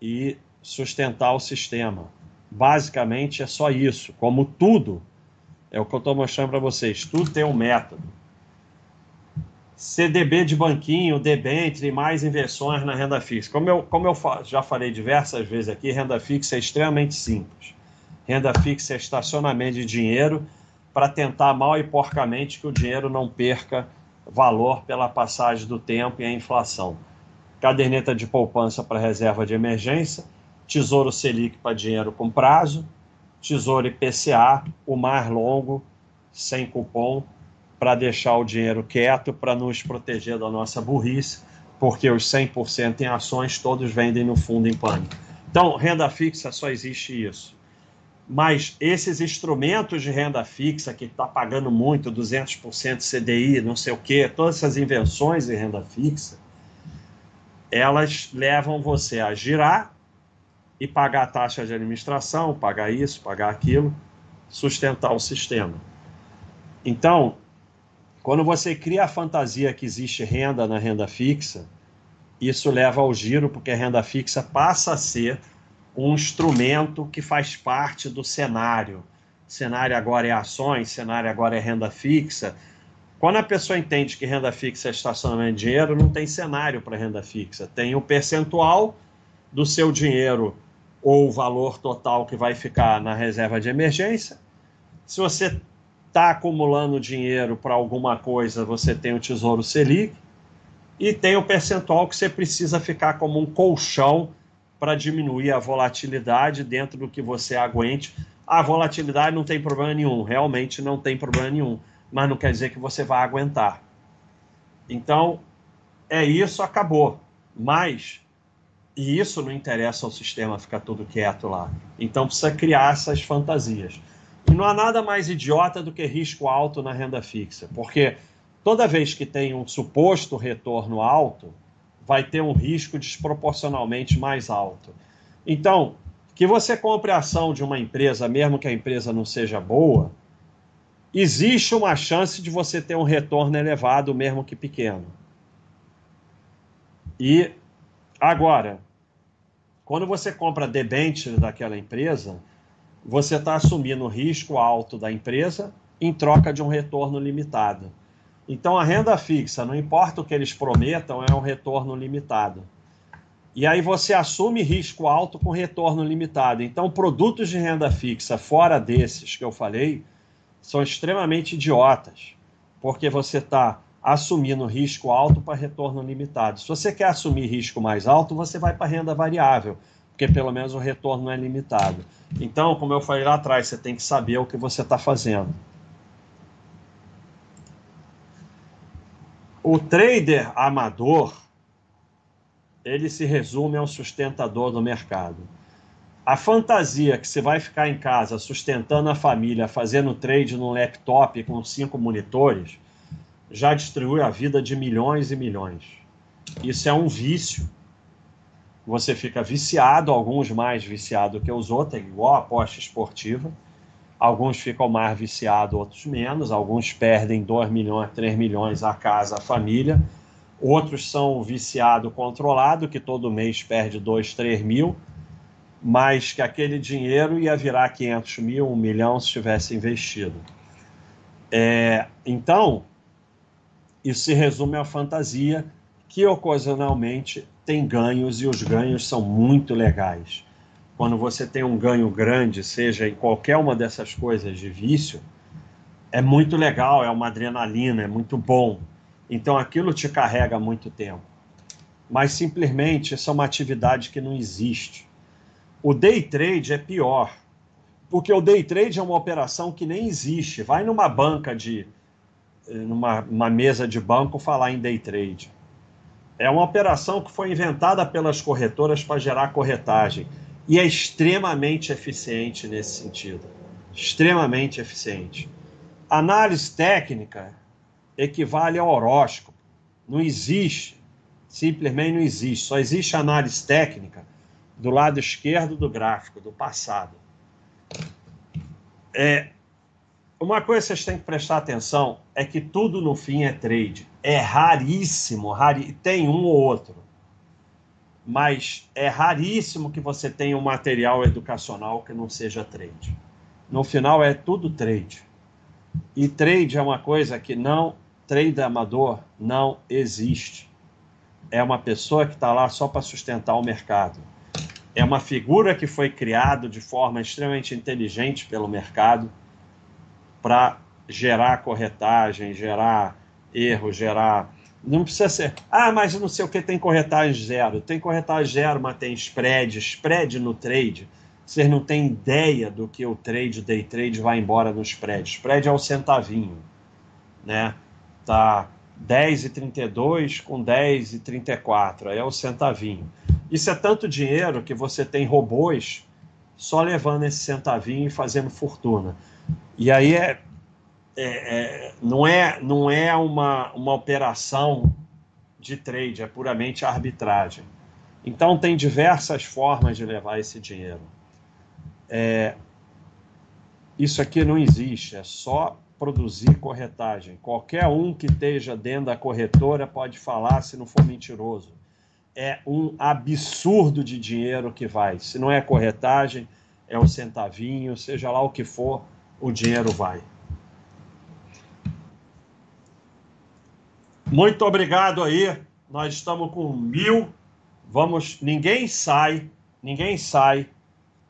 e sustentar o sistema. Basicamente é só isso. Como tudo, é o que eu estou mostrando para vocês. Tudo tem um método. CDB de banquinho, debênture e mais inversões na renda fixa. Como eu, como eu já falei diversas vezes aqui, renda fixa é extremamente simples. Renda fixa é estacionamento de dinheiro para tentar mal e porcamente que o dinheiro não perca valor pela passagem do tempo e a inflação. Caderneta de poupança para reserva de emergência, Tesouro Selic para dinheiro com prazo, Tesouro IPCA, o mais longo, sem cupom, para deixar o dinheiro quieto, para nos proteger da nossa burrice, porque os 100% em ações todos vendem no fundo em pânico. Então, renda fixa só existe isso. Mas esses instrumentos de renda fixa que está pagando muito, 200% CDI, não sei o quê, todas essas invenções de renda fixa, elas levam você a girar e pagar a taxa de administração, pagar isso, pagar aquilo, sustentar o sistema. Então, quando você cria a fantasia que existe renda na renda fixa, isso leva ao giro, porque a renda fixa passa a ser um instrumento que faz parte do cenário. Cenário agora é ações, cenário agora é renda fixa. Quando a pessoa entende que renda fixa é estacionamento de dinheiro, não tem cenário para renda fixa. Tem o percentual do seu dinheiro ou o valor total que vai ficar na reserva de emergência. Se você está acumulando dinheiro para alguma coisa, você tem o Tesouro Selic e tem o percentual que você precisa ficar como um colchão para diminuir a volatilidade dentro do que você aguente. A volatilidade não tem problema nenhum, realmente não tem problema nenhum. mas não quer dizer que você vai aguentar. Então, é isso, acabou. Mas, e isso não interessa ao sistema ficar tudo quieto lá. Então, precisa criar essas fantasias. E não há nada mais idiota do que risco alto na renda fixa, porque toda vez que tem um suposto retorno alto, vai ter um risco desproporcionalmente mais alto. Então, que você compre a ação de uma empresa, mesmo que a empresa não seja boa, existe uma chance de você ter um retorno elevado, mesmo que pequeno. E agora, quando você compra debênture daquela empresa, você está assumindo o risco alto da empresa em troca de um retorno limitado. Então, a renda fixa, não importa o que eles prometam, é um retorno limitado. E aí você assume risco alto com retorno limitado. Então, produtos de renda fixa fora desses que eu falei são extremamente idiotas, porque você está assumindo risco alto para retorno limitado. Se você quer assumir risco mais alto, você vai para renda variável, porque pelo menos o retorno é limitado. Então, como eu falei lá atrás, você tem que saber o que você está fazendo. O trader amador, ele se resume ao sustentador do mercado. A fantasia que você vai ficar em casa sustentando a família, fazendo trade no laptop com cinco monitores, já destruiu a vida de milhões e milhões. Isso é um vício. Você fica viciado, alguns mais viciados que os outros, igual a aposta esportiva. Alguns ficam mais viciados, outros menos. Alguns perdem 2 milhões, 3 milhões a casa, a família. Outros são viciado controlado, que todo mês perde 2, 3 mil mas que aquele dinheiro ia virar 500 mil, 1 milhão se tivesse investido. É, então, isso se resume à fantasia que ocasionalmente tem ganhos e os ganhos são muito legais. Quando você tem um ganho grande, seja em qualquer uma dessas coisas de vício, é muito legal, é uma adrenalina, é muito bom. Então aquilo te carrega muito tempo. Mas simplesmente isso é uma atividade que não existe. O day trade é pior, porque o day trade é uma operação que nem existe. Vai numa banca de, numa mesa de banco falar em day trade. É uma operação que foi inventada pelas corretoras para gerar corretagem e é extremamente eficiente nesse sentido. Extremamente eficiente. Análise técnica equivale ao horóscopo. Não existe, simplesmente não existe. Só existe análise técnica do lado esquerdo do gráfico, do passado. É, uma coisa que vocês têm que prestar atenção é que tudo no fim é trade. É raríssimo, rari... tem um ou outro, mas é raríssimo que você tenha um material educacional que não seja trade. No final é tudo trade. E trade é uma coisa que não, trade amador não existe. É uma pessoa que está lá só para sustentar o mercado é uma figura que foi criada de forma extremamente inteligente pelo mercado para gerar corretagem, gerar erro, gerar. Não precisa ser. Ah, mas não sei o que tem corretagem zero. Tem corretagem zero, mas tem spread. Spread no trade. Vocês não têm ideia do que o trade, day trade, vai embora no spread. Spread é o centavinho. Né? Tá 10,32 com 10,34. Aí é o centavinho. Isso é tanto dinheiro que você tem robôs só levando esse centavinho e fazendo fortuna. E aí é, é, é, não é, não é uma, uma operação de trade, é puramente arbitragem. Então tem diversas formas de levar esse dinheiro. É, isso aqui não existe, é só produzir corretagem. Qualquer um que esteja dentro da corretora pode falar se não for mentiroso é um absurdo de dinheiro que vai. Se não é corretagem, é um centavinho, seja lá o que for, o dinheiro vai. Muito obrigado aí. Nós estamos com mil. Vamos. Ninguém sai, ninguém sai.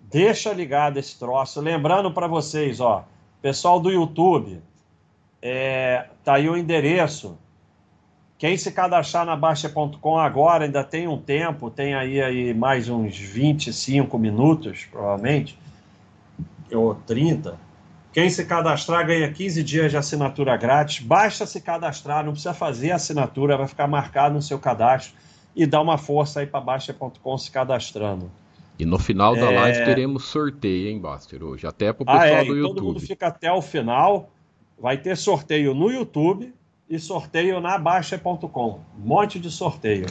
Deixa ligado esse troço. Lembrando para vocês, ó, pessoal do YouTube, é, tá aí o endereço quem se cadastrar na Baixa.com agora ainda tem um tempo, tem aí, aí mais uns 25 minutos, provavelmente, ou 30. Quem se cadastrar ganha 15 dias de assinatura grátis. Basta se cadastrar, não precisa fazer a assinatura, vai ficar marcado no seu cadastro e dá uma força aí para Baixa.com se cadastrando. E no final da é... live teremos sorteio, hein, Baster, hoje, até para o pessoal ah, é, do YouTube. Todo mundo fica até o final. Vai ter sorteio no YouTube e sorteio na Baixa.com. Um monte de sorteio.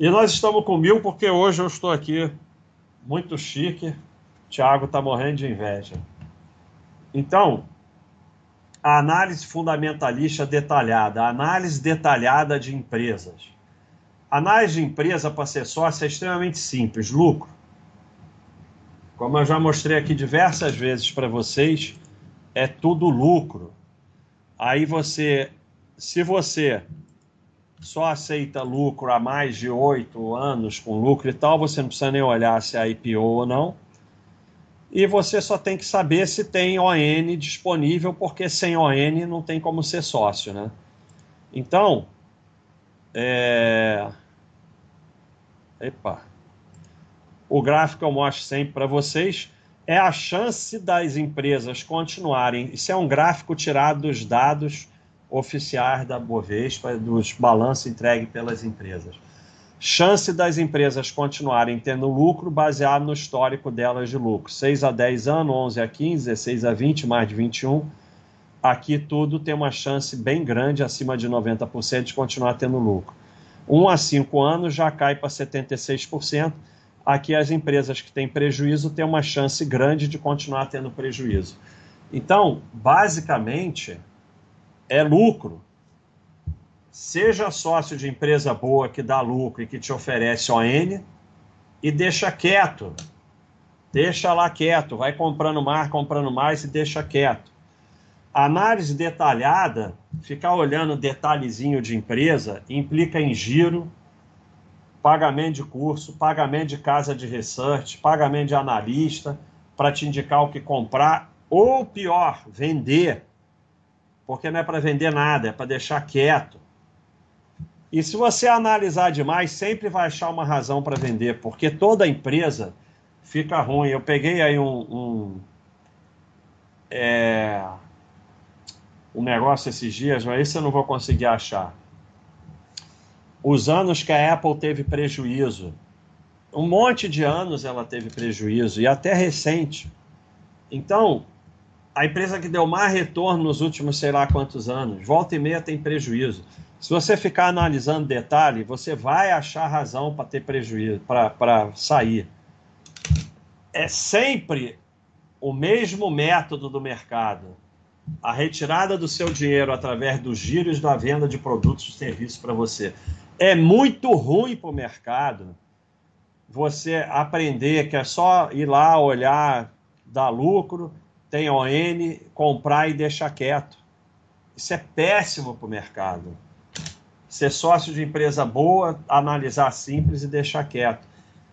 E nós estamos com mil porque hoje eu estou aqui muito chique. Thiago está morrendo de inveja. Então, a análise fundamentalista detalhada, a análise detalhada de empresas. A análise de empresa para ser sócio é extremamente simples, lucro. Como eu já mostrei aqui diversas vezes para vocês, é tudo lucro. Aí você, se você só aceita lucro há mais de oito anos com lucro e tal, você não precisa nem olhar se é IPO ou não e você só tem que saber se tem ON disponível, porque sem ON não tem como ser sócio, né? Então, é... Epa. O gráfico eu mostro sempre para vocês é a chance das empresas continuarem. Isso é um gráfico tirado dos dados oficiais da Bovespa, dos balanços entregues pelas empresas chance das empresas continuarem tendo lucro baseado no histórico delas de lucro. 6 a 10 anos, 11 a 15, 16 a 20, mais de 21. Aqui tudo tem uma chance bem grande, acima de 90%, de continuar tendo lucro. 1 a 5 anos já cai para 76%. Aqui as empresas que têm prejuízo têm uma chance grande de continuar tendo prejuízo. Então, basicamente, é lucro Seja sócio de empresa boa que dá lucro e que te oferece ON e deixa quieto. Deixa lá quieto, vai comprando mais, comprando mais e deixa quieto. Análise detalhada, ficar olhando detalhezinho de empresa, implica em giro, pagamento de curso, pagamento de casa de research, pagamento de analista para te indicar o que comprar, ou pior, vender. Porque não é para vender nada, é para deixar quieto. E se você analisar demais, sempre vai achar uma razão para vender, porque toda empresa fica ruim. Eu peguei aí um, um, é, um negócio esses dias, mas esse eu não vou conseguir achar. Os anos que a Apple teve prejuízo. Um monte de anos ela teve prejuízo, e até recente. Então, a empresa que deu mais retorno nos últimos sei lá quantos anos, volta e meia tem prejuízo. Se você ficar analisando detalhe, você vai achar razão para ter prejuízo, para sair. É sempre o mesmo método do mercado. A retirada do seu dinheiro através dos giros da venda de produtos e serviços para você. É muito ruim para o mercado você aprender que é só ir lá, olhar, dar lucro, tem ON, comprar e deixar quieto. Isso é péssimo para o mercado ser sócio de empresa boa, analisar simples e deixar quieto.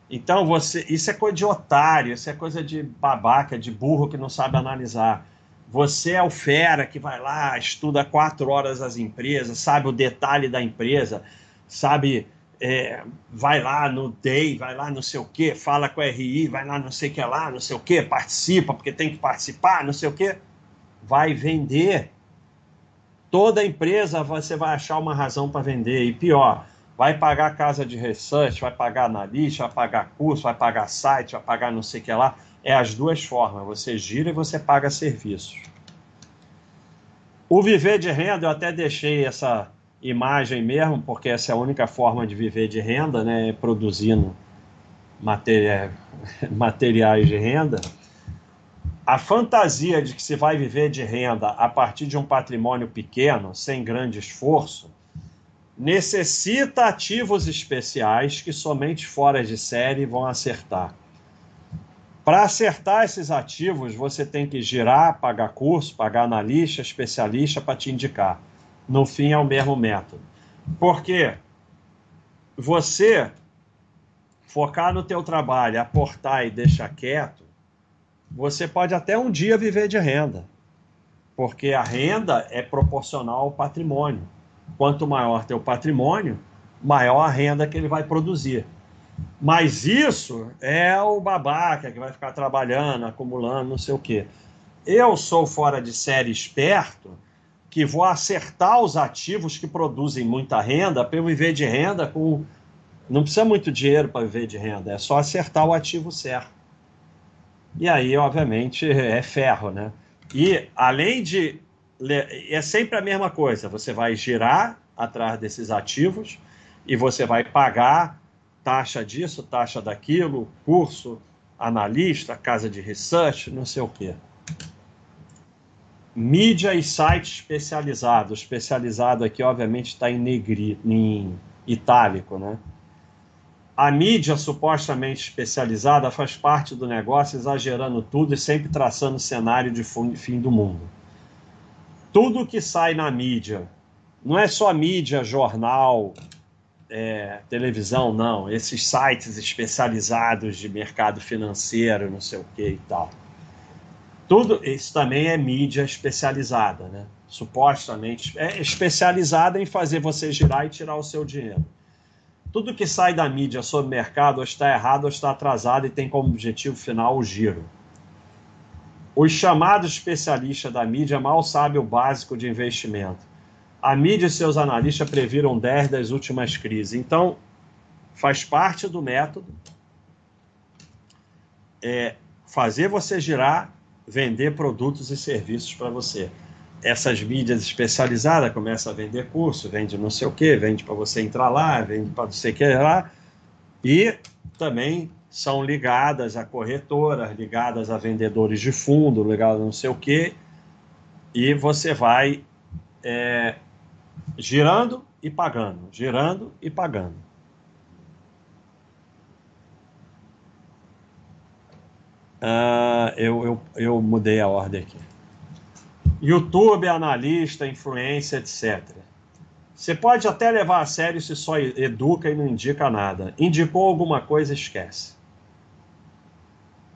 Então, você, isso é coisa de otário, isso é coisa de babaca, de burro que não sabe analisar. Você é o fera que vai lá, estuda quatro horas as empresas, sabe o detalhe da empresa, sabe, é, vai lá no DEI, vai lá não sei o quê, fala com a RI, vai lá não sei o que lá, não sei o quê, participa porque tem que participar, não sei o quê. Vai vender toda empresa você vai achar uma razão para vender. E pior, vai pagar casa de research, vai pagar analista, vai pagar curso, vai pagar site, vai pagar não sei o que lá. É as duas formas. Você gira e você paga serviços. O viver de renda, eu até deixei essa imagem mesmo, porque essa é a única forma de viver de renda, né? Produzindo materiais de renda a fantasia de que se vai viver de renda a partir de um patrimônio pequeno, sem grande esforço, necessita ativos especiais que somente fora de série vão acertar. Para acertar esses ativos, você tem que girar, pagar curso, pagar analista, especialista para te indicar. No fim, é o mesmo método. Porque você focar no teu trabalho, aportar e deixar quieto, você pode até um dia viver de renda, porque a renda é proporcional ao patrimônio. Quanto maior teu patrimônio, maior a renda que ele vai produzir. Mas isso é o babaca que vai ficar trabalhando, acumulando, não sei o quê. Eu sou fora de série esperto que vou acertar os ativos que produzem muita renda para eu viver de renda com. Não precisa muito dinheiro para viver de renda, é só acertar o ativo certo. E aí, obviamente, é ferro, né? E além de. É sempre a mesma coisa, você vai girar atrás desses ativos e você vai pagar taxa disso, taxa daquilo, curso, analista, casa de research, não sei o quê mídia e site especializado. Especializado aqui, obviamente, está em, negri, em itálico, né? A mídia supostamente especializada faz parte do negócio, exagerando tudo e sempre traçando cenário de fim do mundo. Tudo que sai na mídia, não é só mídia, jornal, é, televisão, não. Esses sites especializados de mercado financeiro, não sei o que e tal tudo isso também é mídia especializada, né? Supostamente é especializada em fazer você girar e tirar o seu dinheiro. Tudo que sai da mídia sobre mercado ou está errado ou está atrasado e tem como objetivo final o giro. Os chamados especialistas da mídia mal sabem o básico de investimento. A mídia e seus analistas previram 10 das últimas crises. Então, faz parte do método é, fazer você girar vender produtos e serviços para você. Essas mídias especializadas começam a vender curso, vende não sei o que, vende para você entrar lá, vende para você que lá, e também são ligadas a corretoras, ligadas a vendedores de fundo, ligadas a não sei o que, e você vai é, girando e pagando, girando e pagando. Uh, eu, eu, eu mudei a ordem aqui. YouTube, analista, influência, etc. Você pode até levar a sério se só educa e não indica nada. Indicou alguma coisa, esquece.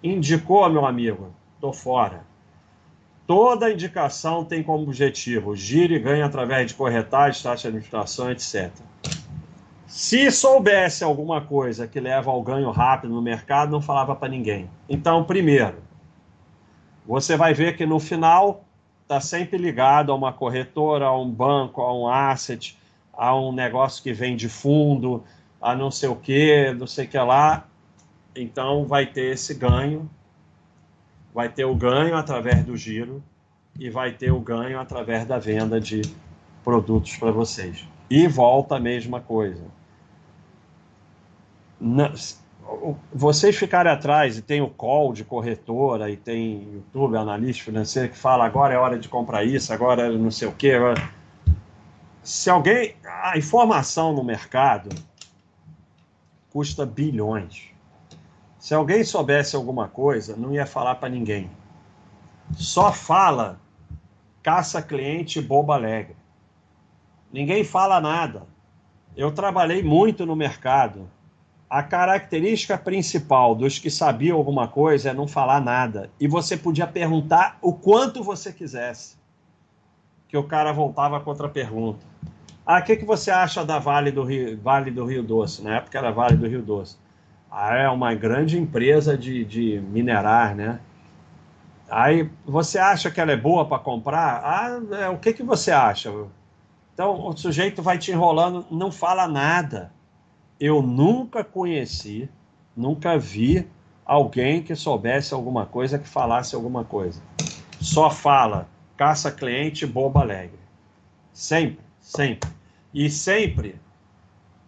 Indicou, meu amigo, tô fora. Toda indicação tem como objetivo gire e ganhe através de corretagem, taxa de administração, etc. Se soubesse alguma coisa que leva ao ganho rápido no mercado, não falava para ninguém. Então, primeiro, você vai ver que no final está sempre ligado a uma corretora, a um banco, a um asset, a um negócio que vem de fundo, a não sei o que, não sei o que lá. Então, vai ter esse ganho, vai ter o ganho através do giro e vai ter o ganho através da venda de produtos para vocês. E volta a mesma coisa vocês ficarem atrás e tem o call de corretora e tem YouTube, analista financeiro que fala agora é hora de comprar isso, agora é não sei o quê. Agora... Se alguém. A informação no mercado custa bilhões. Se alguém soubesse alguma coisa, não ia falar para ninguém. Só fala caça cliente boba alegre. Ninguém fala nada. Eu trabalhei muito no mercado a característica principal dos que sabiam alguma coisa é não falar nada. E você podia perguntar o quanto você quisesse. Que o cara voltava com outra pergunta. Ah, o que, que você acha da Vale do Rio, vale do Rio Doce? Na época era Vale do Rio Doce. Ah, é uma grande empresa de, de minerar, né? Aí você acha que ela é boa para comprar? Ah, é, o que, que você acha? Então o sujeito vai te enrolando, não fala nada eu nunca conheci, nunca vi alguém que soubesse alguma coisa, que falasse alguma coisa. Só fala caça cliente, boba alegre. Sempre, sempre. E sempre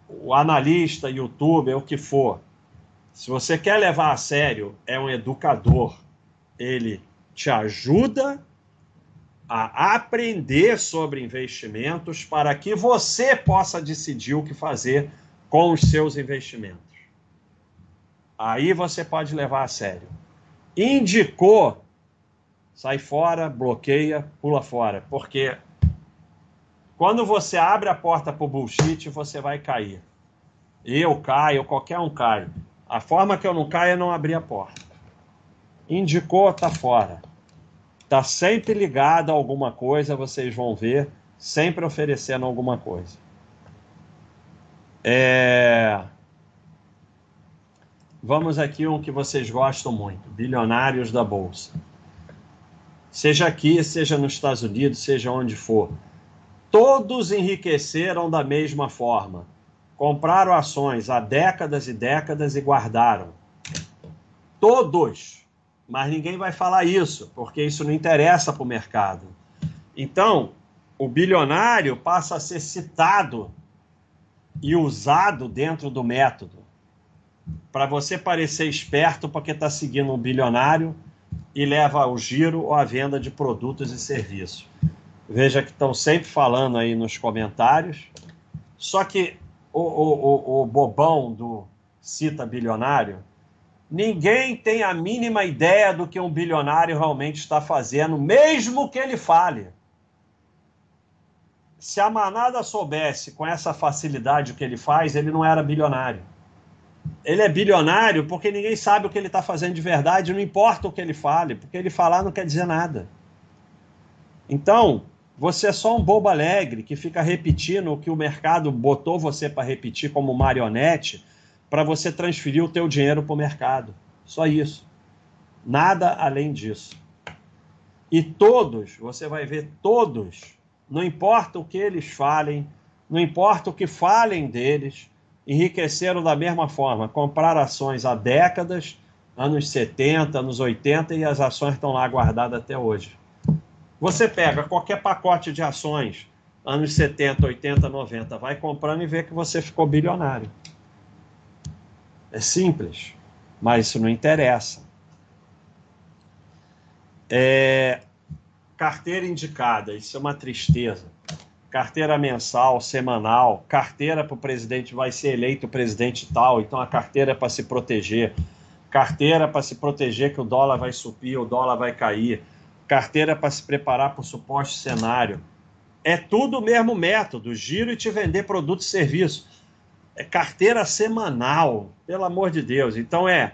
o analista, youtuber, o que for, se você quer levar a sério, é um educador. Ele te ajuda a aprender sobre investimentos para que você possa decidir o que fazer com os seus investimentos. Aí você pode levar a sério. Indicou, sai fora, bloqueia, pula fora, porque quando você abre a porta para o bullshit, você vai cair. Eu caio, qualquer um cai. A forma que eu não caio é não abrir a porta. Indicou, tá fora. Tá sempre ligado a alguma coisa, vocês vão ver, sempre oferecendo alguma coisa. É... Vamos aqui um que vocês gostam muito: Bilionários da Bolsa. seja aqui, seja nos Estados Unidos, seja onde for. Todos enriqueceram da mesma forma. Compraram ações há décadas e décadas e guardaram. Todos. Mas ninguém vai falar isso, porque isso não interessa para o mercado. Então, o bilionário passa a ser citado e usado dentro do método para você parecer esperto porque está seguindo um bilionário e leva ao giro ou à venda de produtos e serviços. Veja que estão sempre falando aí nos comentários. Só que o, o, o, o bobão do cita bilionário, ninguém tem a mínima ideia do que um bilionário realmente está fazendo, mesmo que ele fale se a manada soubesse com essa facilidade o que ele faz, ele não era bilionário. Ele é bilionário porque ninguém sabe o que ele está fazendo de verdade, não importa o que ele fale, porque ele falar não quer dizer nada. Então, você é só um bobo alegre que fica repetindo o que o mercado botou você para repetir como marionete para você transferir o teu dinheiro para o mercado. Só isso. Nada além disso. E todos, você vai ver todos não importa o que eles falem, não importa o que falem deles, enriqueceram da mesma forma. Compraram ações há décadas, anos 70, anos 80, e as ações estão lá guardadas até hoje. Você pega qualquer pacote de ações, anos 70, 80, 90, vai comprando e vê que você ficou bilionário. É simples, mas isso não interessa. É, carteira indicada, isso é uma tristeza. Carteira mensal, semanal, carteira para o presidente vai ser eleito presidente tal, então a carteira é para se proteger. Carteira para se proteger que o dólar vai subir, o dólar vai cair. Carteira para se preparar para o suposto cenário. É tudo o mesmo método, giro e te vender produto e serviço. É carteira semanal, pelo amor de Deus. Então é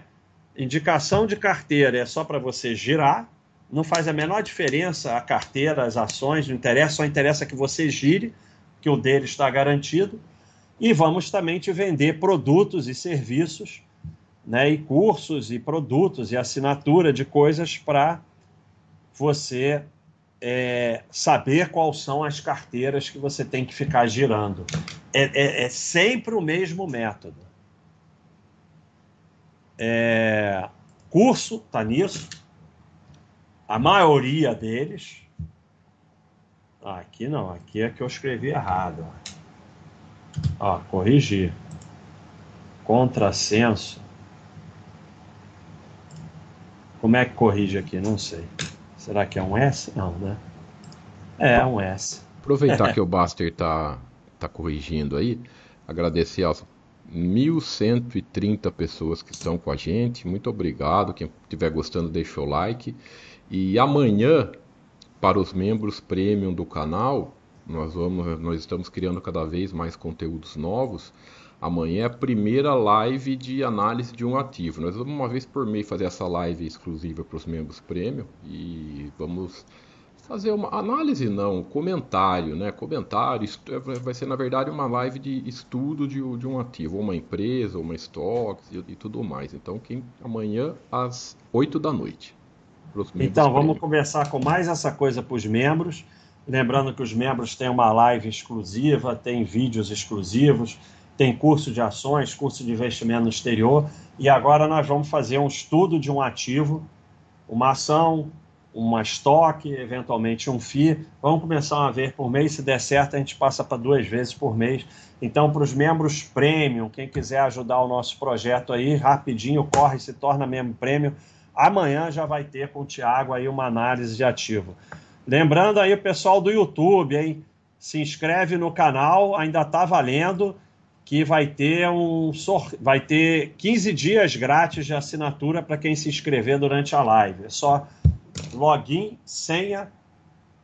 indicação de carteira é só para você girar, não faz a menor diferença a carteira, as ações, não interessa, só interessa que você gire, que o dele está garantido. E vamos também te vender produtos e serviços, né, e cursos e produtos e assinatura de coisas para você é, saber quais são as carteiras que você tem que ficar girando. É, é, é sempre o mesmo método. É, curso está nisso a maioria deles. Ah, aqui não, aqui é que eu escrevi errado. Ó, corrigir. Contrassenso. Como é que corrige aqui? Não sei. Será que é um S? Não, né? É, um S. Aproveitar que o Buster tá, tá corrigindo aí, agradecer aos 1.130 pessoas que estão com a gente. Muito obrigado. Quem estiver gostando, deixa o like. E amanhã, para os membros premium do canal, nós, vamos, nós estamos criando cada vez mais conteúdos novos. Amanhã é a primeira live de análise de um ativo. Nós vamos uma vez por mês fazer essa live exclusiva para os membros premium e vamos fazer uma análise não, comentário, né? Comentário, é, vai ser na verdade uma live de estudo de, de um ativo, uma empresa, uma stocks e, e tudo mais. Então, quem amanhã às 8 da noite. Então, vamos começar com mais essa coisa para os membros. Lembrando que os membros têm uma live exclusiva, tem vídeos exclusivos, tem curso de ações, curso de investimento no exterior. E agora nós vamos fazer um estudo de um ativo, uma ação, uma estoque, eventualmente um FII. Vamos começar a ver por mês. Se der certo, a gente passa para duas vezes por mês. Então, para os membros premium, quem quiser ajudar o nosso projeto aí, rapidinho, corre, se torna membro premium Amanhã já vai ter com o Tiago aí uma análise de ativo. Lembrando aí o pessoal do YouTube, hein? Se inscreve no canal, ainda está valendo que vai ter um vai ter 15 dias grátis de assinatura para quem se inscrever durante a live. É só login, senha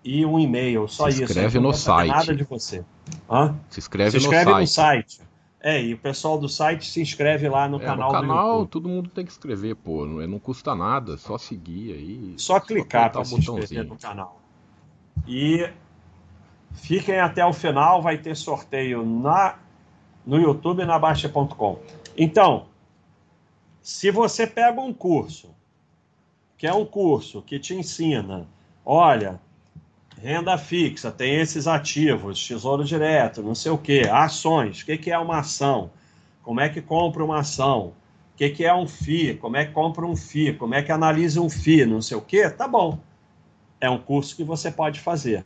e um e-mail, só se isso. Se inscreve no site. Nada de você. Hã? Se inscreve, se inscreve no, site. no site. É, e o pessoal do site se inscreve lá no é, canal no canal todo mundo tem que inscrever, pô. Não, é, não custa nada, só seguir aí. Só clicar para se inscrever no canal. E fiquem até o final, vai ter sorteio na, no YouTube e na Baixa.com. Então, se você pega um curso, que é um curso que te ensina olha, renda fixa, tem esses ativos, tesouro direto, não sei o que, ações, o que, que é uma ação, como é que compra uma ação, o que, que é um FI, como é que compra um FI, como é que analisa um FI, não sei o que, tá bom. É um curso que você pode fazer.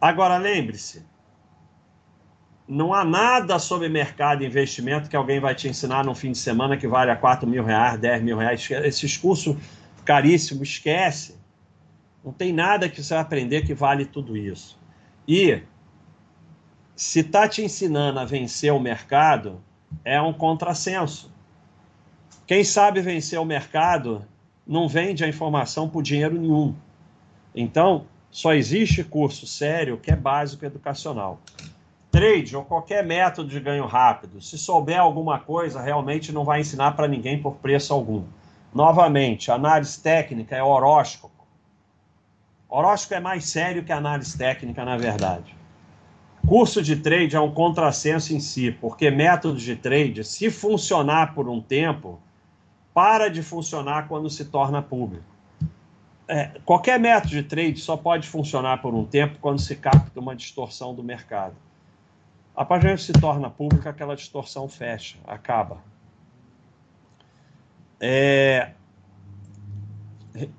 Agora lembre-se, não há nada sobre mercado e investimento que alguém vai te ensinar no fim de semana que vale a 4 mil reais, 10 mil reais. Esses cursos caríssimos, esquece. Não tem nada que você vai aprender que vale tudo isso. E se está te ensinando a vencer o mercado, é um contrassenso. Quem sabe vencer o mercado não vende a informação por dinheiro nenhum. Então, só existe curso sério que é básico educacional trade ou qualquer método de ganho rápido, se souber alguma coisa, realmente não vai ensinar para ninguém por preço algum. Novamente, análise técnica é horóscopo. Horóscopo é mais sério que análise técnica, na verdade. Curso de trade é um contrassenso em si, porque método de trade, se funcionar por um tempo, para de funcionar quando se torna público. É, qualquer método de trade só pode funcionar por um tempo quando se capta uma distorção do mercado. A página se torna pública, aquela distorção fecha, acaba. É...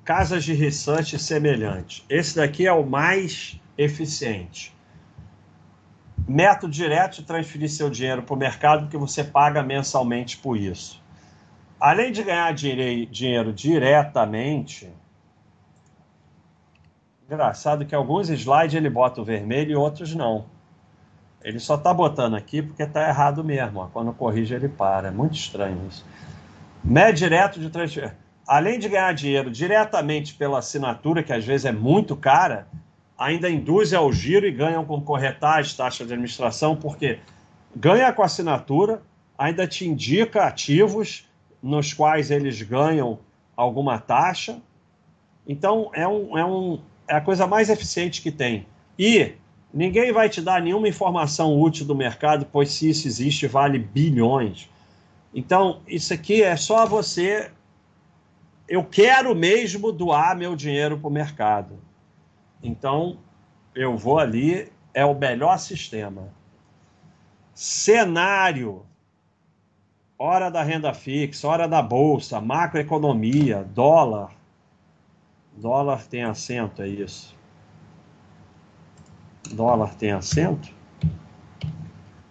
Casas de research semelhante. Esse daqui é o mais eficiente. Método direto de transferir seu dinheiro para o mercado que você paga mensalmente por isso. Além de ganhar dinheiro diretamente, engraçado que alguns slides ele bota o vermelho e outros não. Ele só está botando aqui porque está errado mesmo. Ó. Quando corrige, ele para. É muito estranho isso. Médio direto de transferência. Além de ganhar dinheiro diretamente pela assinatura, que às vezes é muito cara, ainda induz ao giro e ganham com corretagem, taxa de administração, porque ganha com assinatura, ainda te indica ativos nos quais eles ganham alguma taxa. Então, é, um, é, um, é a coisa mais eficiente que tem. E Ninguém vai te dar nenhuma informação útil do mercado, pois se isso existe, vale bilhões. Então, isso aqui é só você. Eu quero mesmo doar meu dinheiro para o mercado. Então, eu vou ali, é o melhor sistema. Cenário. Hora da renda fixa, hora da bolsa, macroeconomia, dólar. Dólar tem acento, é isso dólar tem acento,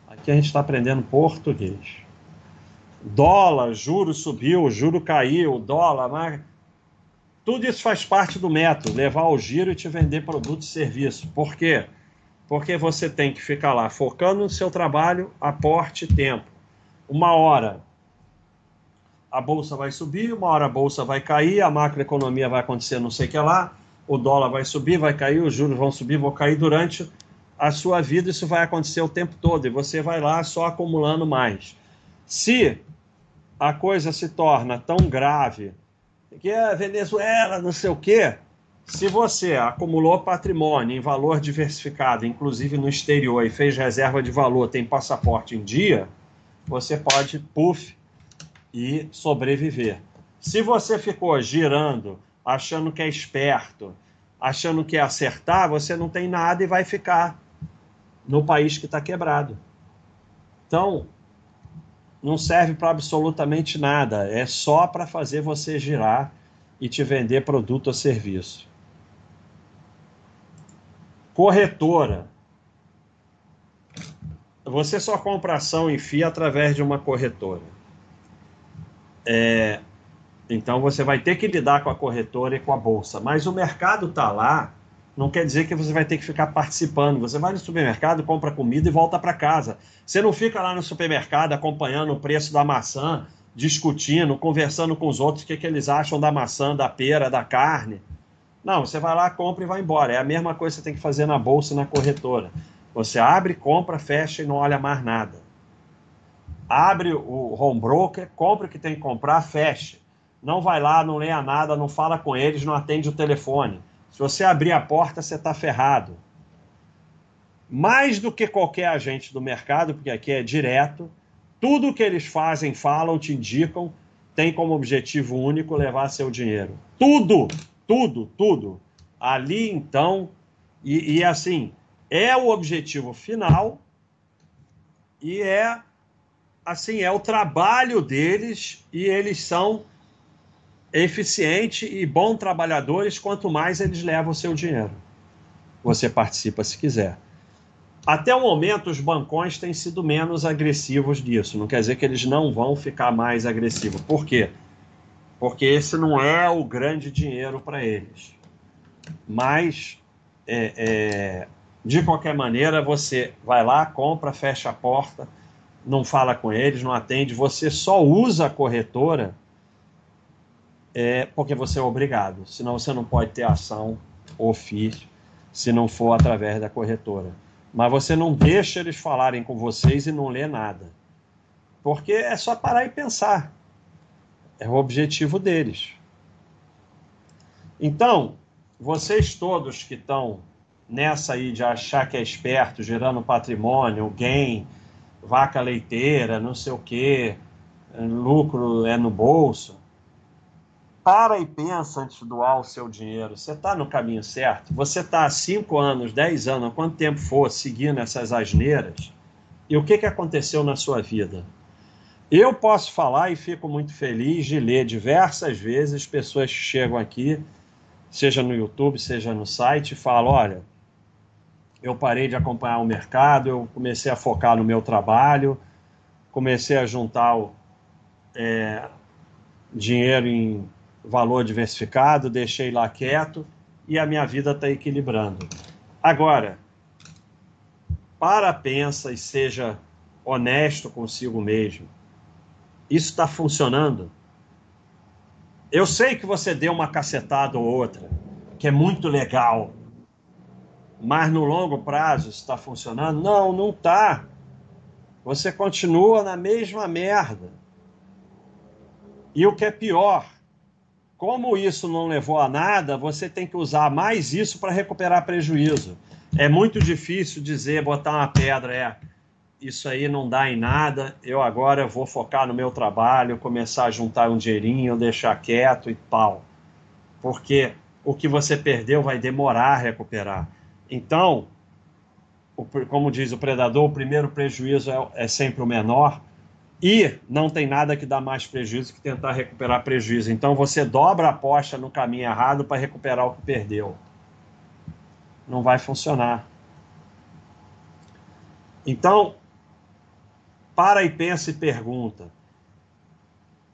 aqui a gente está aprendendo português. Dólar, juro subiu, juro caiu, dólar, mas... tudo isso faz parte do método, levar ao giro e te vender produto e serviço. Por quê? Porque você tem que ficar lá focando no seu trabalho, aporte tempo. Uma hora a bolsa vai subir, uma hora a bolsa vai cair, a macroeconomia vai acontecer não sei o que lá, o dólar vai subir, vai cair, os juros vão subir, vão cair durante a sua vida, isso vai acontecer o tempo todo e você vai lá só acumulando mais. Se a coisa se torna tão grave que a Venezuela, não sei o quê, se você acumulou patrimônio em valor diversificado, inclusive no exterior, e fez reserva de valor, tem passaporte em dia, você pode, puff, e sobreviver. Se você ficou girando achando que é esperto, achando que é acertar, você não tem nada e vai ficar no país que está quebrado. Então, não serve para absolutamente nada, é só para fazer você girar e te vender produto ou serviço. Corretora. Você só compra ação em FIA através de uma corretora. É, então você vai ter que lidar com a corretora e com a bolsa. Mas o mercado está lá, não quer dizer que você vai ter que ficar participando. Você vai no supermercado, compra comida e volta para casa. Você não fica lá no supermercado acompanhando o preço da maçã, discutindo, conversando com os outros o que, que eles acham da maçã, da pera, da carne. Não, você vai lá, compra e vai embora. É a mesma coisa que você tem que fazer na bolsa e na corretora. Você abre, compra, fecha e não olha mais nada. Abre o home broker, compra o que tem que comprar, fecha não vai lá, não leia nada, não fala com eles, não atende o telefone. Se você abrir a porta, você está ferrado. Mais do que qualquer agente do mercado, porque aqui é direto, tudo que eles fazem, falam, te indicam, tem como objetivo único levar seu dinheiro. Tudo! tudo, tudo. Ali, então, e, e assim, é o objetivo final e é assim, é o trabalho deles e eles são eficientes e bons trabalhadores quanto mais eles levam o seu dinheiro. Você participa se quiser. Até o momento, os bancões têm sido menos agressivos disso. Não quer dizer que eles não vão ficar mais agressivos. Por quê? Porque esse não é o grande dinheiro para eles. Mas, é, é, de qualquer maneira, você vai lá, compra, fecha a porta, não fala com eles, não atende, você só usa a corretora é, porque você é obrigado. Senão você não pode ter ação ou FII se não for através da corretora. Mas você não deixa eles falarem com vocês e não lê nada. Porque é só parar e pensar. É o objetivo deles. Então, vocês todos que estão nessa aí de achar que é esperto, gerando patrimônio, gain, vaca leiteira, não sei o quê, lucro é no bolso. Para e pensa antes de doar o seu dinheiro. Você está no caminho certo? Você está há 5 anos, 10 anos, quanto tempo for, seguindo essas asneiras? E o que, que aconteceu na sua vida? Eu posso falar e fico muito feliz de ler diversas vezes pessoas que chegam aqui, seja no YouTube, seja no site, e falam: olha, eu parei de acompanhar o mercado, eu comecei a focar no meu trabalho, comecei a juntar é, dinheiro em valor diversificado, deixei lá quieto e a minha vida está equilibrando. Agora, para, pensa e seja honesto consigo mesmo. Isso está funcionando? Eu sei que você deu uma cacetada ou outra, que é muito legal, mas no longo prazo está funcionando? Não, não está. Você continua na mesma merda. E o que é pior, como isso não levou a nada, você tem que usar mais isso para recuperar prejuízo. É muito difícil dizer, botar uma pedra, é, isso aí não dá em nada, eu agora vou focar no meu trabalho, começar a juntar um dinheirinho, deixar quieto e tal. Porque o que você perdeu vai demorar a recuperar. Então, como diz o predador, o primeiro prejuízo é, é sempre o menor e não tem nada que dá mais prejuízo que tentar recuperar prejuízo. Então você dobra a aposta no caminho errado para recuperar o que perdeu. Não vai funcionar. Então, para e pensa e pergunta: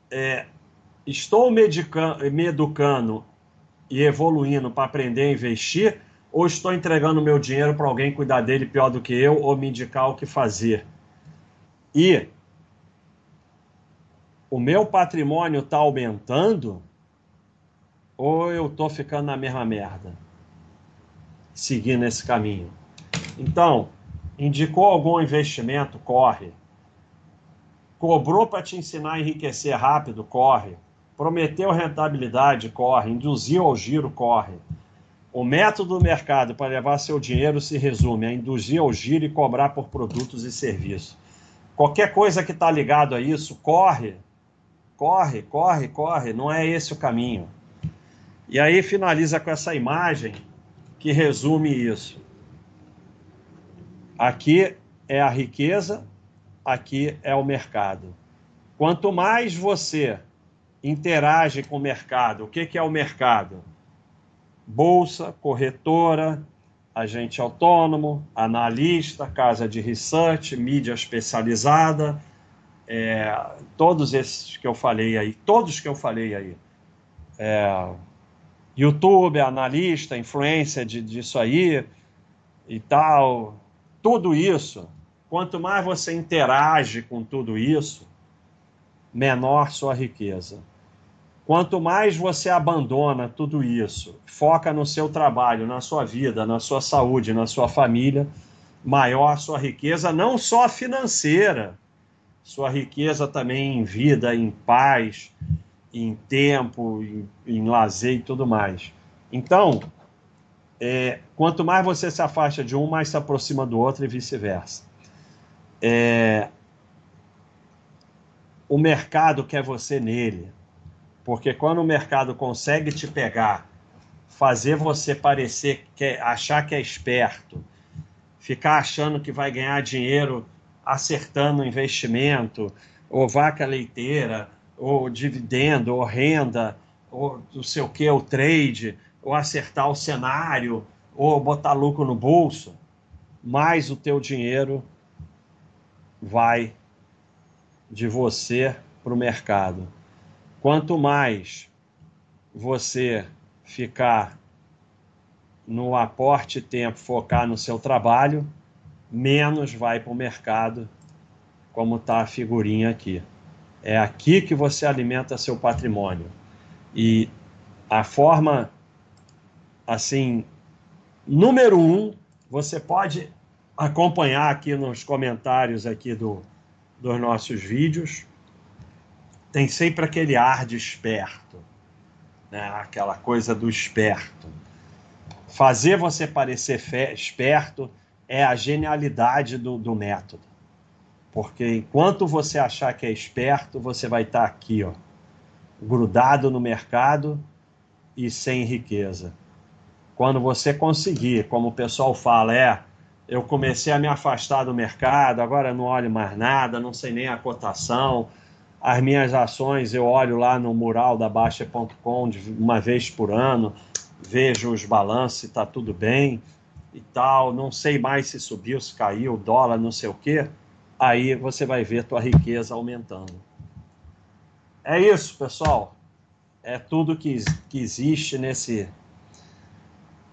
é, estou me educando e evoluindo para aprender a investir? ou estou entregando meu dinheiro para alguém cuidar dele pior do que eu ou me indicar o que fazer. E o meu patrimônio está aumentando ou eu estou ficando na mesma merda, seguindo esse caminho. Então, indicou algum investimento, corre. Cobrou para te ensinar a enriquecer rápido, corre. Prometeu rentabilidade, corre. Induziu ao giro, corre. O método do mercado para levar seu dinheiro se resume a induzir ao giro e cobrar por produtos e serviços. Qualquer coisa que está ligado a isso, corre, corre, corre, corre, não é esse o caminho. E aí finaliza com essa imagem que resume isso. Aqui é a riqueza, aqui é o mercado. Quanto mais você interage com o mercado, o que, que é o mercado? bolsa, corretora, agente autônomo, analista, casa de research, mídia especializada, é, todos esses que eu falei aí, todos que eu falei aí. É, YouTube, analista, influência de, disso aí e tal, tudo isso. Quanto mais você interage com tudo isso, menor sua riqueza. Quanto mais você abandona tudo isso, foca no seu trabalho, na sua vida, na sua saúde, na sua família, maior sua riqueza, não só financeira, sua riqueza também em vida, em paz, em tempo, em, em lazer e tudo mais. Então, é, quanto mais você se afasta de um, mais se aproxima do outro e vice-versa. É, o mercado quer você nele porque quando o mercado consegue te pegar fazer você parecer que é, achar que é esperto, ficar achando que vai ganhar dinheiro acertando investimento, ou vaca leiteira, ou dividendo, ou renda, ou não sei o que, o trade, ou acertar o cenário, ou botar lucro no bolso, mais o teu dinheiro vai de você para o mercado. Quanto mais você ficar no aporte tempo, focar no seu trabalho, menos vai para o mercado, como está a figurinha aqui. É aqui que você alimenta seu patrimônio. E a forma, assim, número um, você pode acompanhar aqui nos comentários aqui do, dos nossos vídeos. Tem sempre aquele ar de esperto, né? aquela coisa do esperto. Fazer você parecer esperto é a genialidade do, do método. Porque enquanto você achar que é esperto, você vai estar aqui, ó, grudado no mercado e sem riqueza. Quando você conseguir, como o pessoal fala, é, eu comecei a me afastar do mercado, agora não olho mais nada, não sei nem a cotação. As minhas ações eu olho lá no mural da Baixa.com uma vez por ano, vejo os balanços está tudo bem e tal, não sei mais se subiu, se caiu, dólar, não sei o quê. Aí você vai ver tua riqueza aumentando. É isso, pessoal. É tudo que, que existe nesse,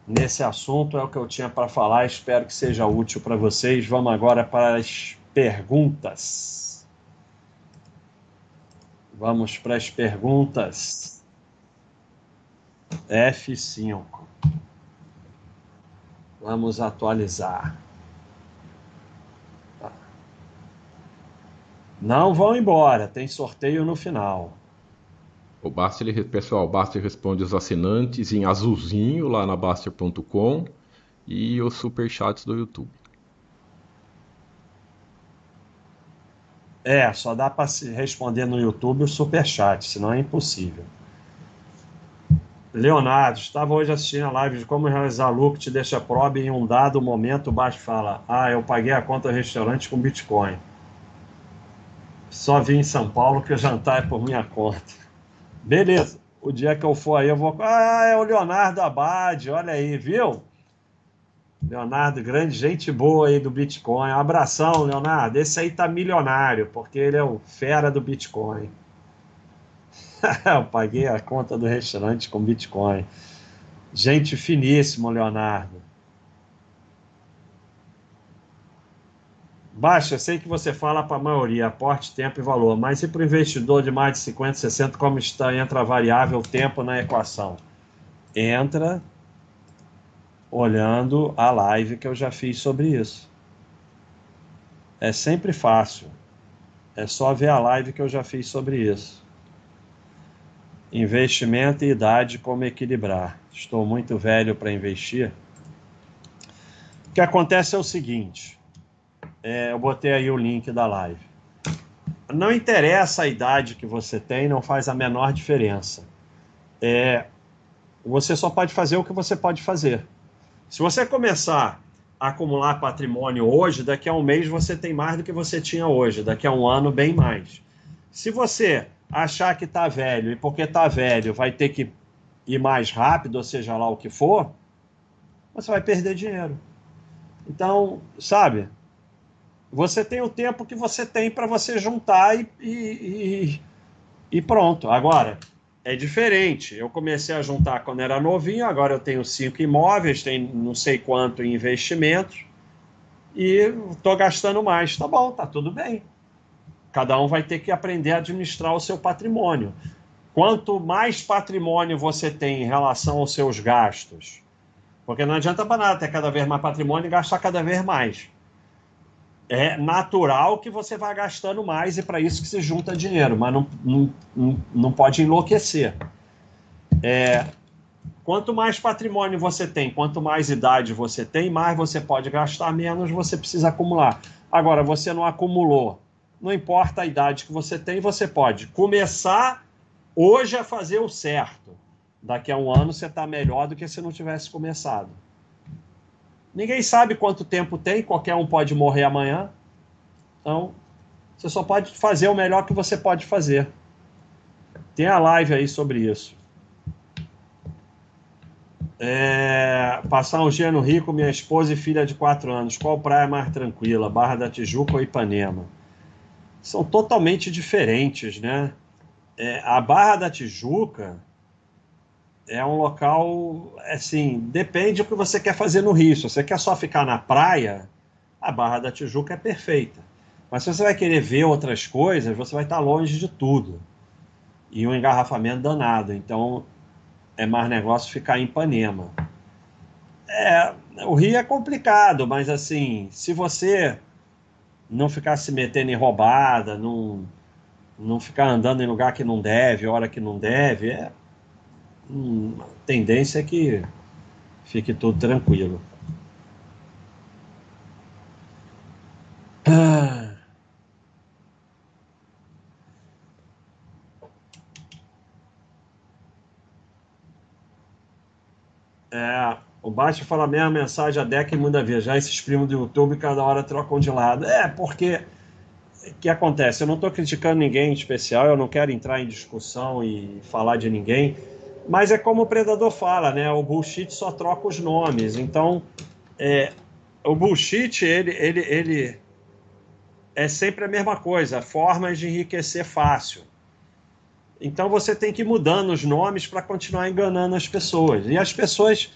nesse assunto. É o que eu tinha para falar. Espero que seja útil para vocês. Vamos agora para as perguntas. Vamos para as perguntas. F5. Vamos atualizar. Não vão embora, tem sorteio no final. O Baster, pessoal, o Baster responde os assinantes em azulzinho lá na Baster.com e os superchats do YouTube. É, só dá para responder no YouTube o superchat, senão é impossível. Leonardo, estava hoje assistindo a live de como realizar lucro te deixa probe em um dado momento, o baixo fala, ah, eu paguei a conta do restaurante com Bitcoin. Só vim em São Paulo que o jantar é por minha conta. Beleza. O dia que eu for aí, eu vou. Ah, é o Leonardo Abad, olha aí, viu? Leonardo, grande gente boa aí do Bitcoin. Um abração, Leonardo. Esse aí tá milionário, porque ele é o fera do Bitcoin. eu paguei a conta do restaurante com Bitcoin. Gente finíssimo, Leonardo. Baixa, sei que você fala para a maioria, aporte, tempo e valor, mas e para o investidor de mais de 50, 60, como está, entra a variável tempo na equação? Entra olhando a live que eu já fiz sobre isso. É sempre fácil. É só ver a live que eu já fiz sobre isso. Investimento e idade, como equilibrar. Estou muito velho para investir. O que acontece é o seguinte é, eu botei aí o link da live. Não interessa a idade que você tem, não faz a menor diferença. É, você só pode fazer o que você pode fazer. Se você começar a acumular patrimônio hoje, daqui a um mês você tem mais do que você tinha hoje, daqui a um ano, bem mais. Se você achar que está velho e porque está velho vai ter que ir mais rápido, ou seja lá o que for, você vai perder dinheiro. Então, sabe, você tem o tempo que você tem para você juntar e, e, e, pronto. Agora, é diferente. Eu comecei a juntar quando era novinho, agora eu tenho cinco imóveis, tenho não sei quanto em investimentos e estou gastando mais. Tá bom, tá tudo bem. Cada um vai ter que aprender a administrar o seu patrimônio. Quanto mais patrimônio você tem em relação aos seus gastos, porque não adianta para nada ter cada vez mais patrimônio e gastar cada vez mais é natural que você vá gastando mais e para isso que se junta dinheiro, mas não, não, não pode enlouquecer. É, quanto mais patrimônio você tem, quanto mais idade você tem, mais você pode gastar, menos você precisa acumular. Agora, você não acumulou, não importa a idade que você tem, você pode começar hoje a fazer o certo. daqui a um ano você está melhor do que se não tivesse começado. Ninguém sabe quanto tempo tem, qualquer um pode morrer amanhã. Então, você só pode fazer o melhor que você pode fazer. Tem a live aí sobre isso. É, passar um dia no Rio com minha esposa e filha de 4 anos. Qual praia mais tranquila? Barra da Tijuca ou Ipanema? São totalmente diferentes, né? É, a Barra da Tijuca é um local, assim, depende do que você quer fazer no Rio. Se você quer só ficar na praia, a Barra da Tijuca é perfeita. Mas se você vai querer ver outras coisas, você vai estar longe de tudo. E um engarrafamento danado. Então, é mais negócio ficar em Ipanema. É, o Rio é complicado, mas assim, se você não ficar se metendo em roubada, não, não ficar andando em lugar que não deve, hora que não deve, é, hum, a tendência é que fique tudo tranquilo. Ah. É, o Baixo fala a mesma mensagem, a DEC manda ver. Já esses primos do YouTube cada hora trocam de lado. É, porque que acontece? Eu não estou criticando ninguém em especial, eu não quero entrar em discussão e falar de ninguém, mas é como o Predador fala, né? O bullshit só troca os nomes. Então, é, o bullshit, ele, ele, ele é sempre a mesma coisa, formas de enriquecer fácil. Então você tem que ir mudando os nomes para continuar enganando as pessoas. E as pessoas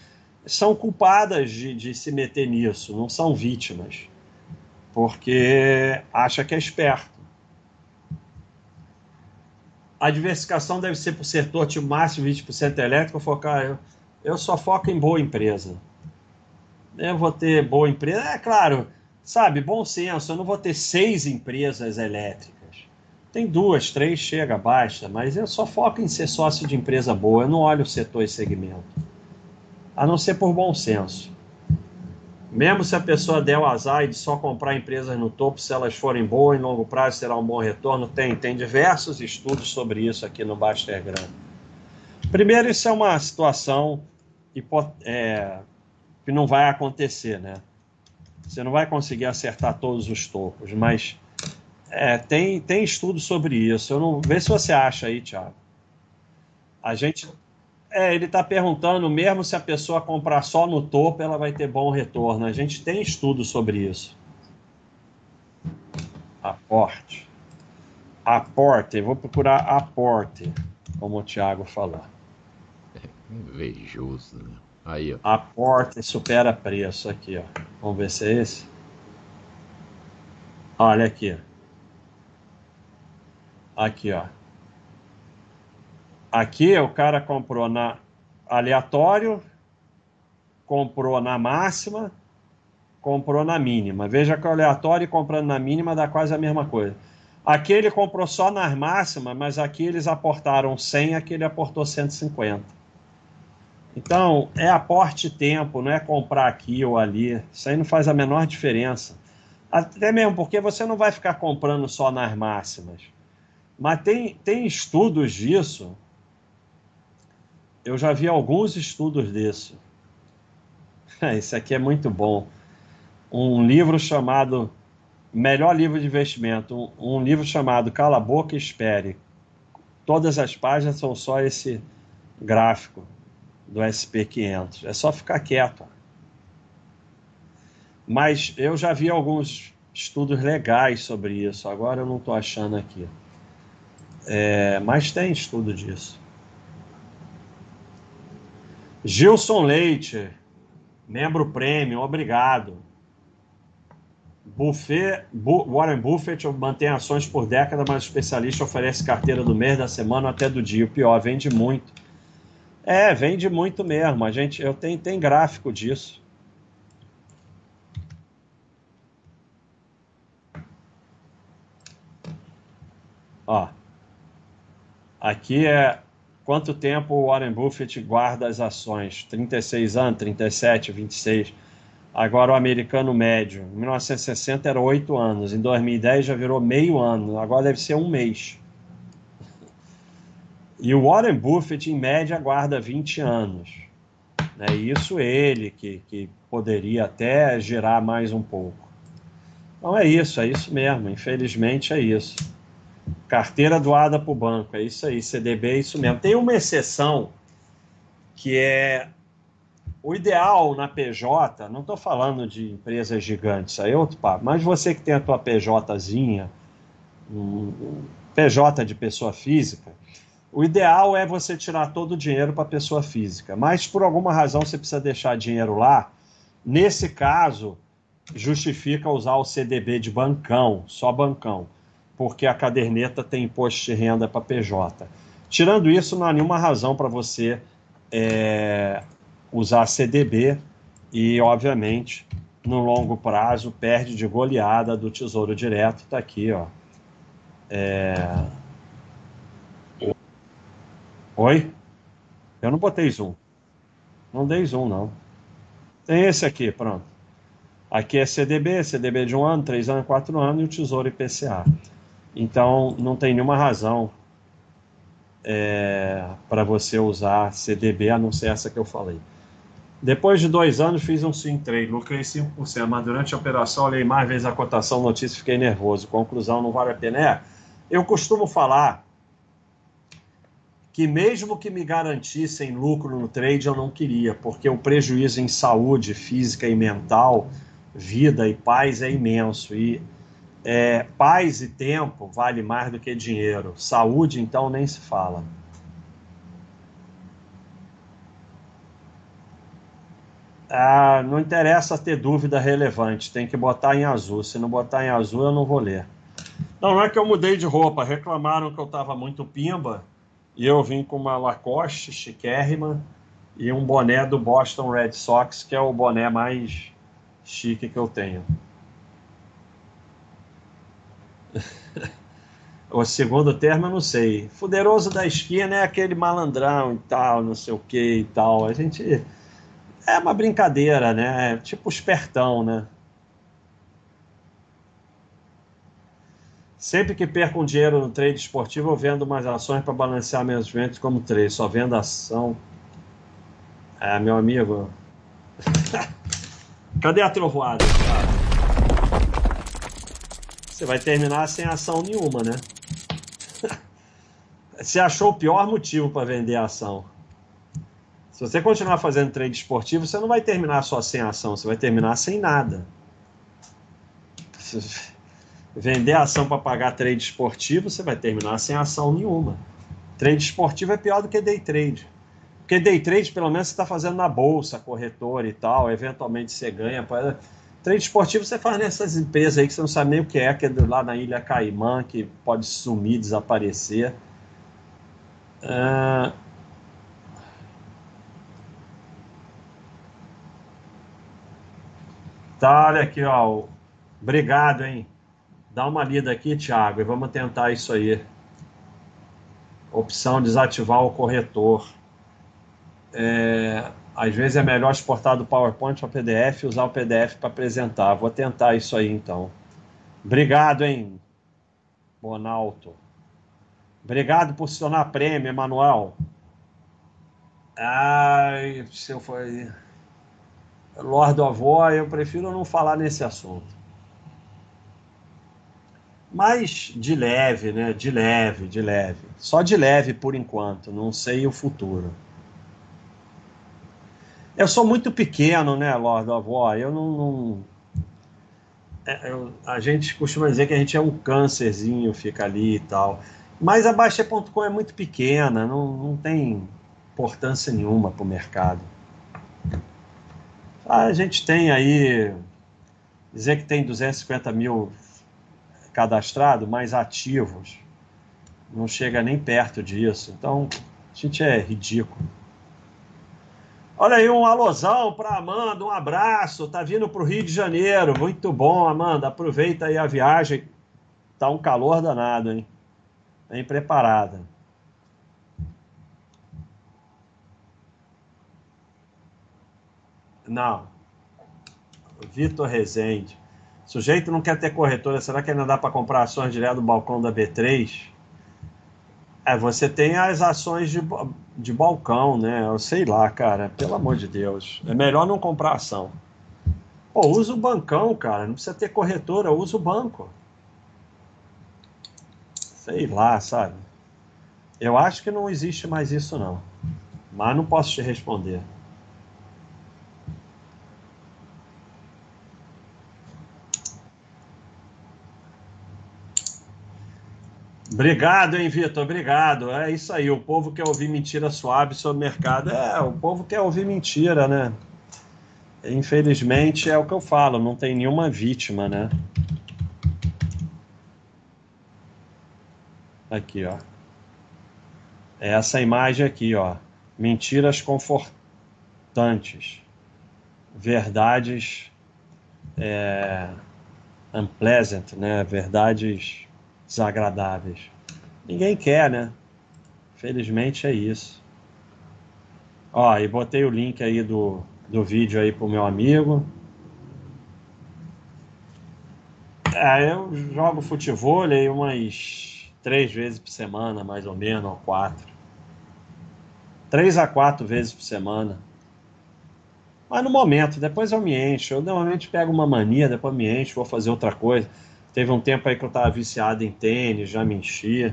são culpadas de, de se meter nisso, não são vítimas. Porque acha que é esperto. A diversificação deve ser o setor tipo máximo 20% elétrico, focar. Eu, eu só foco em boa empresa. Eu vou ter boa empresa. É claro, sabe, bom senso, eu não vou ter seis empresas elétricas. Tem duas, três, chega, basta, mas eu só foco em ser sócio de empresa boa, eu não olho o setor e segmento. A não ser por bom senso. Mesmo se a pessoa der o azar de só comprar empresas no topo, se elas forem boas, em longo prazo será um bom retorno, tem, tem diversos estudos sobre isso aqui no Baster Grande. Primeiro, isso é uma situação é, que não vai acontecer, né? Você não vai conseguir acertar todos os topos, mas é, tem, tem estudo sobre isso. Eu não vê se você acha aí, Thiago. A gente é, ele está perguntando mesmo se a pessoa comprar só no topo, ela vai ter bom retorno. A gente tem estudo sobre isso. Aporte. Aporte. Vou procurar aporte, como o Thiago falou. É invejoso, né? Aí, ó. Aporte supera preço aqui, ó. Vamos ver se é esse. Olha aqui. Aqui, ó. Aqui o cara comprou na aleatório, comprou na máxima, comprou na mínima. Veja que o aleatório comprando na mínima dá quase a mesma coisa. Aqui ele comprou só nas máximas, mas aqui eles aportaram 100, aqui ele aportou 150. Então, é aporte tempo, não é comprar aqui ou ali. Isso aí não faz a menor diferença. Até mesmo porque você não vai ficar comprando só nas máximas. Mas tem, tem estudos disso. Eu já vi alguns estudos disso. Esse aqui é muito bom. Um livro chamado Melhor Livro de Investimento. Um, um livro chamado Cala a Boca e Espere. Todas as páginas são só esse gráfico do SP500. É só ficar quieto. Mas eu já vi alguns estudos legais sobre isso. Agora eu não estou achando aqui. É, mas tem estudo disso. Gilson Leite, membro prêmio, obrigado. Buffet, Bu, Warren Buffett mantém ações por década, mas o especialista oferece carteira do mês, da semana até do dia. O pior, vende muito. É, vende muito mesmo. A gente, eu tenho, tem gráfico disso. Ó. Aqui é quanto tempo o Warren Buffett guarda as ações? 36 anos, 37, 26. Agora o americano médio. Em 1960 era 8 anos. Em 2010 já virou meio ano. Agora deve ser um mês. E o Warren Buffett, em média, guarda 20 anos. Né? Isso ele, que, que poderia até gerar mais um pouco. Então é isso, é isso mesmo. Infelizmente é isso. Carteira doada para o banco, é isso aí. CDB é isso mesmo. Tem uma exceção que é o ideal na PJ, não estou falando de empresas gigantes, aí é outro papo, mas você que tem a tua PJzinha, um PJ de pessoa física, o ideal é você tirar todo o dinheiro para a pessoa física, mas por alguma razão você precisa deixar dinheiro lá. Nesse caso, justifica usar o CDB de bancão, só bancão, porque a caderneta tem imposto de renda para PJ. Tirando isso, não há nenhuma razão para você é, usar CDB e, obviamente, no longo prazo, perde de goleada do Tesouro Direto. Está aqui, ó. É, Oi? Eu não botei zoom. Não dei zoom, não. Tem esse aqui, pronto. Aqui é CDB, CDB de um ano, três anos, quatro anos e o Tesouro IPCA. Então, não tem nenhuma razão é, para você usar CDB, a não ser essa que eu falei. Depois de dois anos, fiz um swing trade, lucrei 5%, mas durante a operação olhei mais vezes a cotação, notícia, fiquei nervoso. Conclusão, não vale a pena. É, eu costumo falar que mesmo que me garantissem lucro no trade, eu não queria, porque o prejuízo em saúde física e mental, vida e paz é imenso. E é, paz e tempo vale mais do que dinheiro. Saúde, então, nem se fala. Ah, não interessa ter dúvida relevante, tem que botar em azul. Se não botar em azul, eu não vou ler. Não, não é que eu mudei de roupa, reclamaram que eu estava muito pimba e eu vim com uma Lacoste chiquérrima e um boné do Boston Red Sox, que é o boné mais chique que eu tenho. O segundo termo eu não sei. Fuderoso da esquina é aquele malandrão e tal, não sei o que e tal. A gente. É uma brincadeira, né? É tipo espertão, né? Sempre que perco um dinheiro no trade esportivo, eu vendo umas ações para balancear meus ventos como trade. Só vendo ação. É, meu amigo. Cadê a trovoada? Você vai terminar sem ação nenhuma, né? Você achou o pior motivo para vender a ação. Se você continuar fazendo trade esportivo, você não vai terminar só sem ação, você vai terminar sem nada vender ação para pagar trade esportivo, você vai terminar sem ação nenhuma. Trade esportivo é pior do que day trade. Porque day trade, pelo menos, você está fazendo na bolsa, corretora e tal, eventualmente você ganha. Trade esportivo você faz nessas empresas aí que você não sabe nem o que é, que é lá na Ilha Caimã, que pode sumir, desaparecer. Uh... Tá, olha aqui, ó. Obrigado, hein? Dá uma lida aqui, Thiago, e vamos tentar isso aí. Opção desativar o corretor. É, às vezes é melhor exportar do PowerPoint para PDF e usar o PDF para apresentar. Vou tentar isso aí então. Obrigado, hein, Bonalto. Obrigado por se tornar prêmio, Emanuel. Ai, se eu for. Lord Avó, eu prefiro não falar nesse assunto mas de leve, né? De leve, de leve. Só de leve por enquanto, não sei o futuro. Eu sou muito pequeno, né, Lord Avó? Eu não. não... É, eu, a gente costuma dizer que a gente é um câncerzinho, fica ali e tal. Mas a Baixa.com é muito pequena, não, não tem importância nenhuma para o mercado. A gente tem aí. Dizer que tem 250 mil cadastrado, mais ativos. Não chega nem perto disso. Então, a gente é ridículo. Olha aí, um alôzão para Amanda, um abraço. Tá vindo para o Rio de Janeiro. Muito bom, Amanda. Aproveita aí a viagem. Tá um calor danado, hein? Bem preparada. Não. Vitor Rezende. Sujeito não quer ter corretora, será que ainda dá para comprar ações direto do balcão da B3? É, você tem as ações de, de balcão, né? Eu sei lá, cara. Pelo amor de Deus. É melhor não comprar ação. Pô, usa o bancão, cara. Não precisa ter corretora, usa o banco. Sei lá, sabe? Eu acho que não existe mais isso, não. Mas não posso te responder. Obrigado, hein, Vitor? Obrigado. É isso aí. O povo quer ouvir mentira suave sobre o mercado. É, o povo quer ouvir mentira, né? Infelizmente é o que eu falo, não tem nenhuma vítima, né? Aqui, ó. É essa imagem aqui, ó. Mentiras confortantes. Verdades é, unpleasant, né? Verdades desagradáveis. Ninguém quer, né? Felizmente é isso. Ó, e botei o link aí do, do vídeo aí pro meu amigo. É, eu jogo futebol aí umas três vezes por semana, mais ou menos, ou quatro. Três a quatro vezes por semana. Mas no momento, depois eu me encho. Eu normalmente pego uma mania, depois me encho, vou fazer outra coisa. Teve um tempo aí que eu estava viciado em tênis, já me enchia.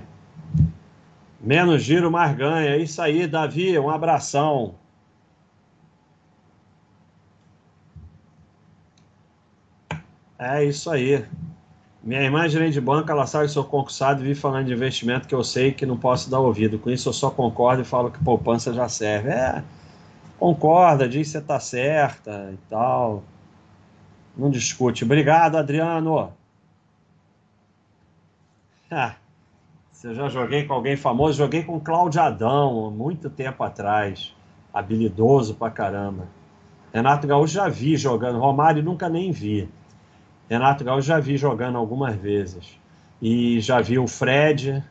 Menos giro, mais ganha. É isso aí, Davi. Um abração. É isso aí. Minha irmã é gerente de banco, ela sabe que sou concursado e vi falando de investimento que eu sei que não posso dar ouvido. Com isso eu só concordo e falo que poupança já serve. É, concorda, diz que você está certa e tal. Não discute. Obrigado, Adriano. Ah, se eu já joguei com alguém famoso, joguei com Cláudio Adão, muito tempo atrás. Habilidoso pra caramba. Renato Gaúcho já vi jogando, Romário nunca nem vi. Renato Gaúcho já vi jogando algumas vezes. E já vi o Fred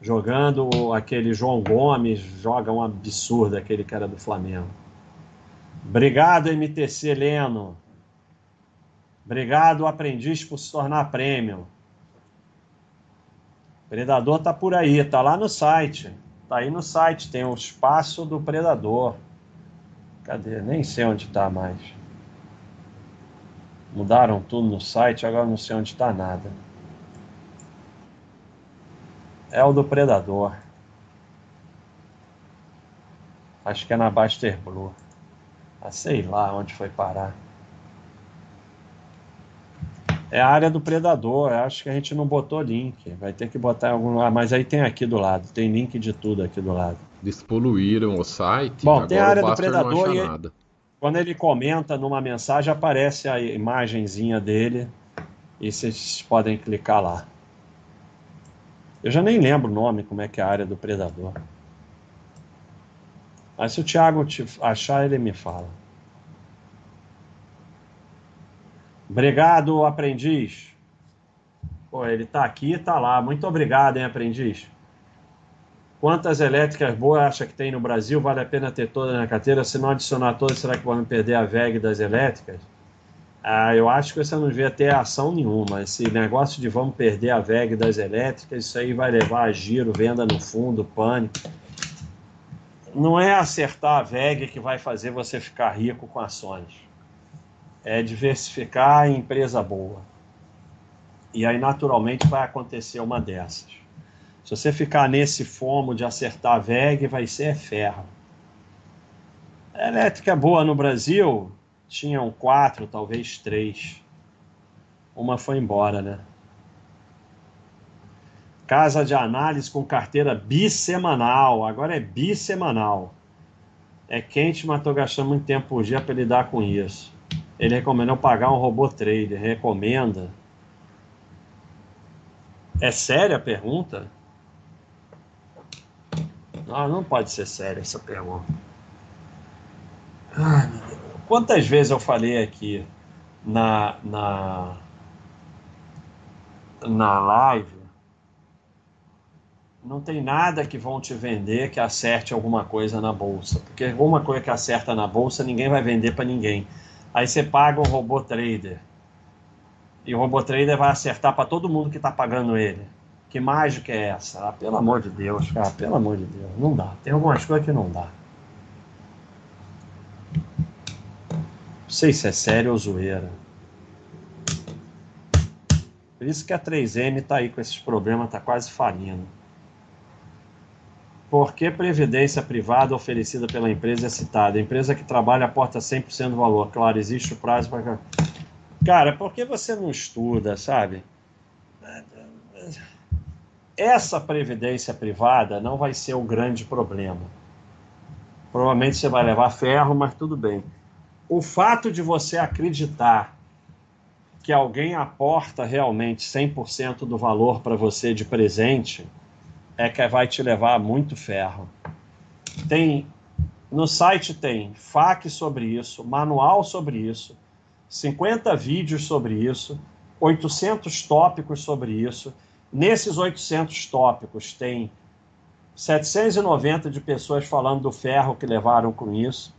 jogando, aquele João Gomes, joga um absurdo, aquele cara do Flamengo. Obrigado, MTC Leno. Obrigado, aprendiz, por se tornar prêmio. Predador tá por aí, tá lá no site. Tá aí no site, tem o espaço do Predador. Cadê? Nem sei onde tá mais. Mudaram tudo no site, agora não sei onde tá nada. É o do Predador. Acho que é na Baster Blue. Ah, sei lá onde foi parar. É a área do predador. Acho que a gente não botou link. Vai ter que botar em algum lugar. Mas aí tem aqui do lado. Tem link de tudo aqui do lado. Despoluíram o site. Bom, tem a área do predador e nada. quando ele comenta numa mensagem aparece a imagenzinha dele e vocês podem clicar lá. Eu já nem lembro o nome, como é que é a área do predador. Mas se o Thiago achar, ele me fala. Obrigado, aprendiz. Pô, ele tá aqui, tá lá. Muito obrigado, hein, aprendiz. Quantas elétricas boas acha que tem no Brasil? Vale a pena ter todas na carteira? Se não adicionar todas, será que vamos perder a VEG das elétricas? Ah, eu acho que você não devia ter ação nenhuma. Esse negócio de vamos perder a VEG das elétricas, isso aí vai levar a giro, venda no fundo, pânico. Não é acertar a VEG que vai fazer você ficar rico com ações é diversificar em empresa boa. E aí, naturalmente, vai acontecer uma dessas. Se você ficar nesse fomo de acertar a VEG, vai ser ferro. A elétrica boa no Brasil, tinham quatro, talvez três. Uma foi embora, né? Casa de análise com carteira bissemanal. Agora é bissemanal. É quente, mas estou gastando muito tempo por dia para lidar com isso. Ele recomendou pagar um robô trader. Recomenda? É séria a pergunta? Não, não pode ser séria essa pergunta. Ai, Quantas vezes eu falei aqui na, na, na live? Não tem nada que vão te vender que acerte alguma coisa na bolsa. Porque alguma coisa que acerta na bolsa, ninguém vai vender para ninguém. Aí você paga um robô trader. E o robô trader vai acertar para todo mundo que está pagando ele. Que mágica é essa? Ah, pelo amor de Deus, cara, pelo amor de Deus. Não dá. Tem algumas coisas que não dá. Não sei se é sério ou zoeira. Por isso que a 3M está aí com esses problemas, está quase falindo. Por que previdência privada oferecida pela empresa é citada? Empresa que trabalha aporta 100% do valor. Claro, existe o prazo para. Cara, por que você não estuda, sabe? Essa previdência privada não vai ser o grande problema. Provavelmente você vai levar ferro, mas tudo bem. O fato de você acreditar que alguém aporta realmente 100% do valor para você de presente é que vai te levar muito ferro. Tem no site tem FAQ sobre isso, manual sobre isso, 50 vídeos sobre isso, 800 tópicos sobre isso. Nesses 800 tópicos tem 790 de pessoas falando do ferro que levaram com isso.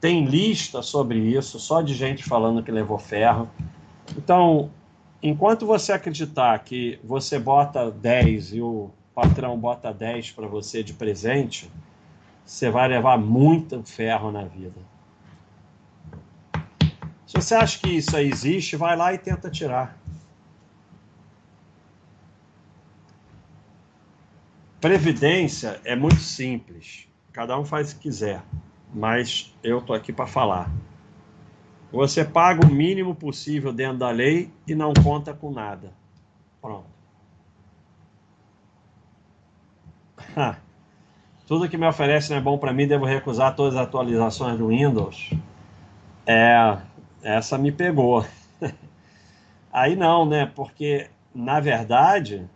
Tem lista sobre isso, só de gente falando que levou ferro. Então, enquanto você acreditar que você bota 10 e o patrão bota 10 para você de presente, você vai levar muito ferro na vida. Se você acha que isso aí existe, vai lá e tenta tirar. Previdência é muito simples. Cada um faz o que quiser, mas eu tô aqui para falar. Você paga o mínimo possível dentro da lei e não conta com nada. Pronto. Tudo que me oferece não é bom para mim, devo recusar todas as atualizações do Windows. É, essa me pegou. Aí não, né? Porque, na verdade,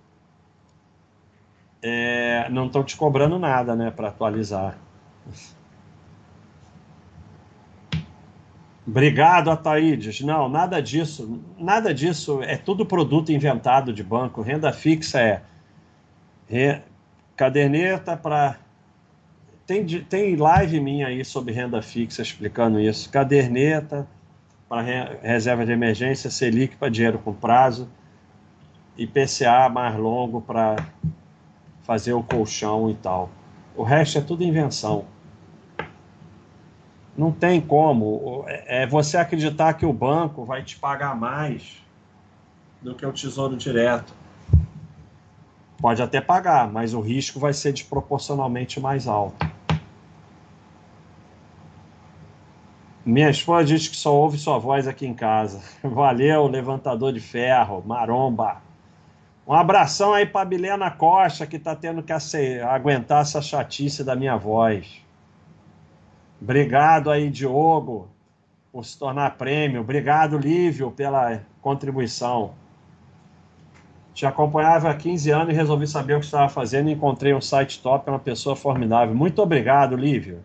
é, não estão te cobrando nada, né, para atualizar. Obrigado, Ataídes. Não, nada disso. Nada disso. É tudo produto inventado de banco. Renda fixa é. Caderneta para. Tem, tem live minha aí sobre renda fixa explicando isso. Caderneta para re... reserva de emergência, Selic para dinheiro com prazo, e PCA mais longo para fazer o colchão e tal. O resto é tudo invenção. Não tem como. É, é você acreditar que o banco vai te pagar mais do que o Tesouro Direto. Pode até pagar, mas o risco vai ser desproporcionalmente mais alto. Minha esposa diz que só ouve sua voz aqui em casa. Valeu, levantador de ferro, maromba. Um abração aí para Bilena Costa, que está tendo que aguentar essa chatice da minha voz. Obrigado aí, Diogo, por se tornar prêmio. Obrigado, Lívio, pela contribuição. Te acompanhava há 15 anos e resolvi saber o que estava fazendo e encontrei um site top, uma pessoa formidável. Muito obrigado, Lívio.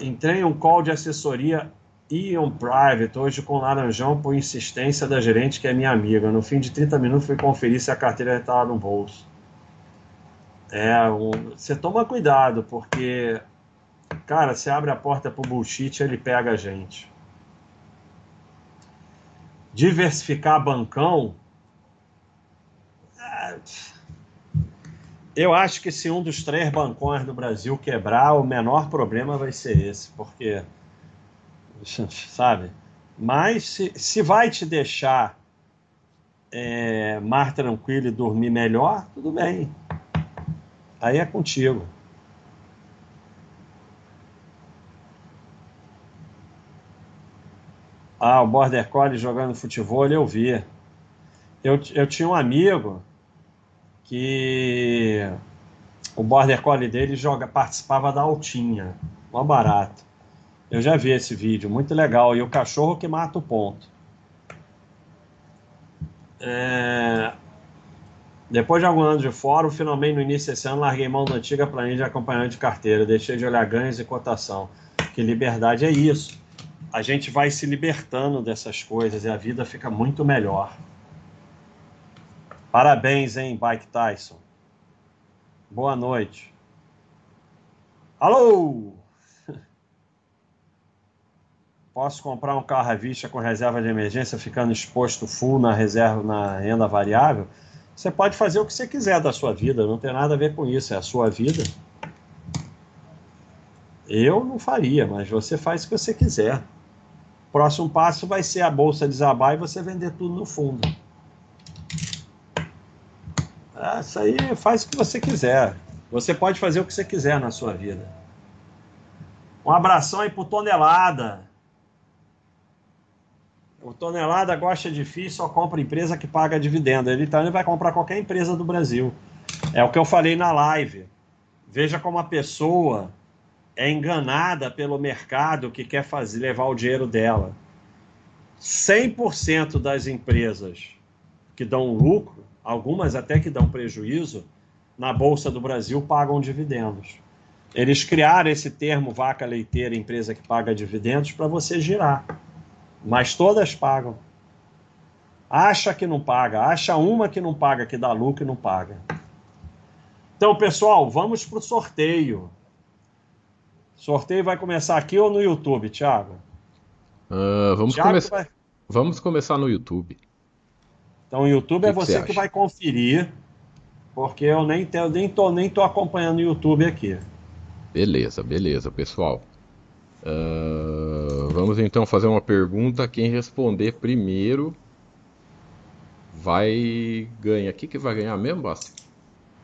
Entrei em um call de assessoria Ion Private, hoje com Laranjão, por insistência da gerente, que é minha amiga. No fim de 30 minutos, fui conferir se a carteira estava no bolso. É, você toma cuidado, porque Cara, você abre a porta pro bullshit, ele pega a gente. Diversificar bancão. É, eu acho que se um dos três bancões do Brasil quebrar, o menor problema vai ser esse, porque. Sabe? Mas se, se vai te deixar é, mais tranquilo e dormir melhor, tudo bem. Aí é contigo. Ah, o Border Collie jogando futebol, eu vi. Eu, eu tinha um amigo que o Border Collie dele joga, participava da altinha, mó barato. Eu já vi esse vídeo, muito legal. E o cachorro que mata o ponto. É... Depois de alguns anos de fórum, finalmente no início desse ano, larguei mão da antiga planilha de acompanhamento de carteira. Deixei de olhar ganhos e cotação. Que liberdade é isso a gente vai se libertando dessas coisas e a vida fica muito melhor. Parabéns, hein, Bike Tyson. Boa noite. Alô! Posso comprar um carro à vista com reserva de emergência, ficando exposto full na reserva na renda variável? Você pode fazer o que você quiser da sua vida, não tem nada a ver com isso, é a sua vida. Eu não faria, mas você faz o que você quiser. Próximo passo vai ser a bolsa desabar e você vender tudo no fundo. Ah, isso aí faz o que você quiser. Você pode fazer o que você quiser na sua vida. Um abração aí pro Tonelada. O Tonelada gosta de FII, só compra empresa que paga dividendo. Ele também vai comprar qualquer empresa do Brasil. É o que eu falei na live. Veja como a pessoa é enganada pelo mercado que quer fazer levar o dinheiro dela. 100% das empresas que dão lucro, algumas até que dão prejuízo, na Bolsa do Brasil pagam dividendos. Eles criaram esse termo vaca leiteira, empresa que paga dividendos, para você girar mas todas pagam. Acha que não paga, acha uma que não paga, que dá lucro e não paga. Então, pessoal, vamos para o sorteio. Sorteio vai começar aqui ou no YouTube, Thiago? Uh, vamos, Thiago come... vai... vamos começar no YouTube. Então, o YouTube que é você que, que vai conferir, porque eu nem, tenho, nem, tô, nem tô acompanhando o YouTube aqui. Beleza, beleza, pessoal. Uh, vamos então fazer uma pergunta. Quem responder primeiro vai ganhar. O que, que vai ganhar mesmo, Basta?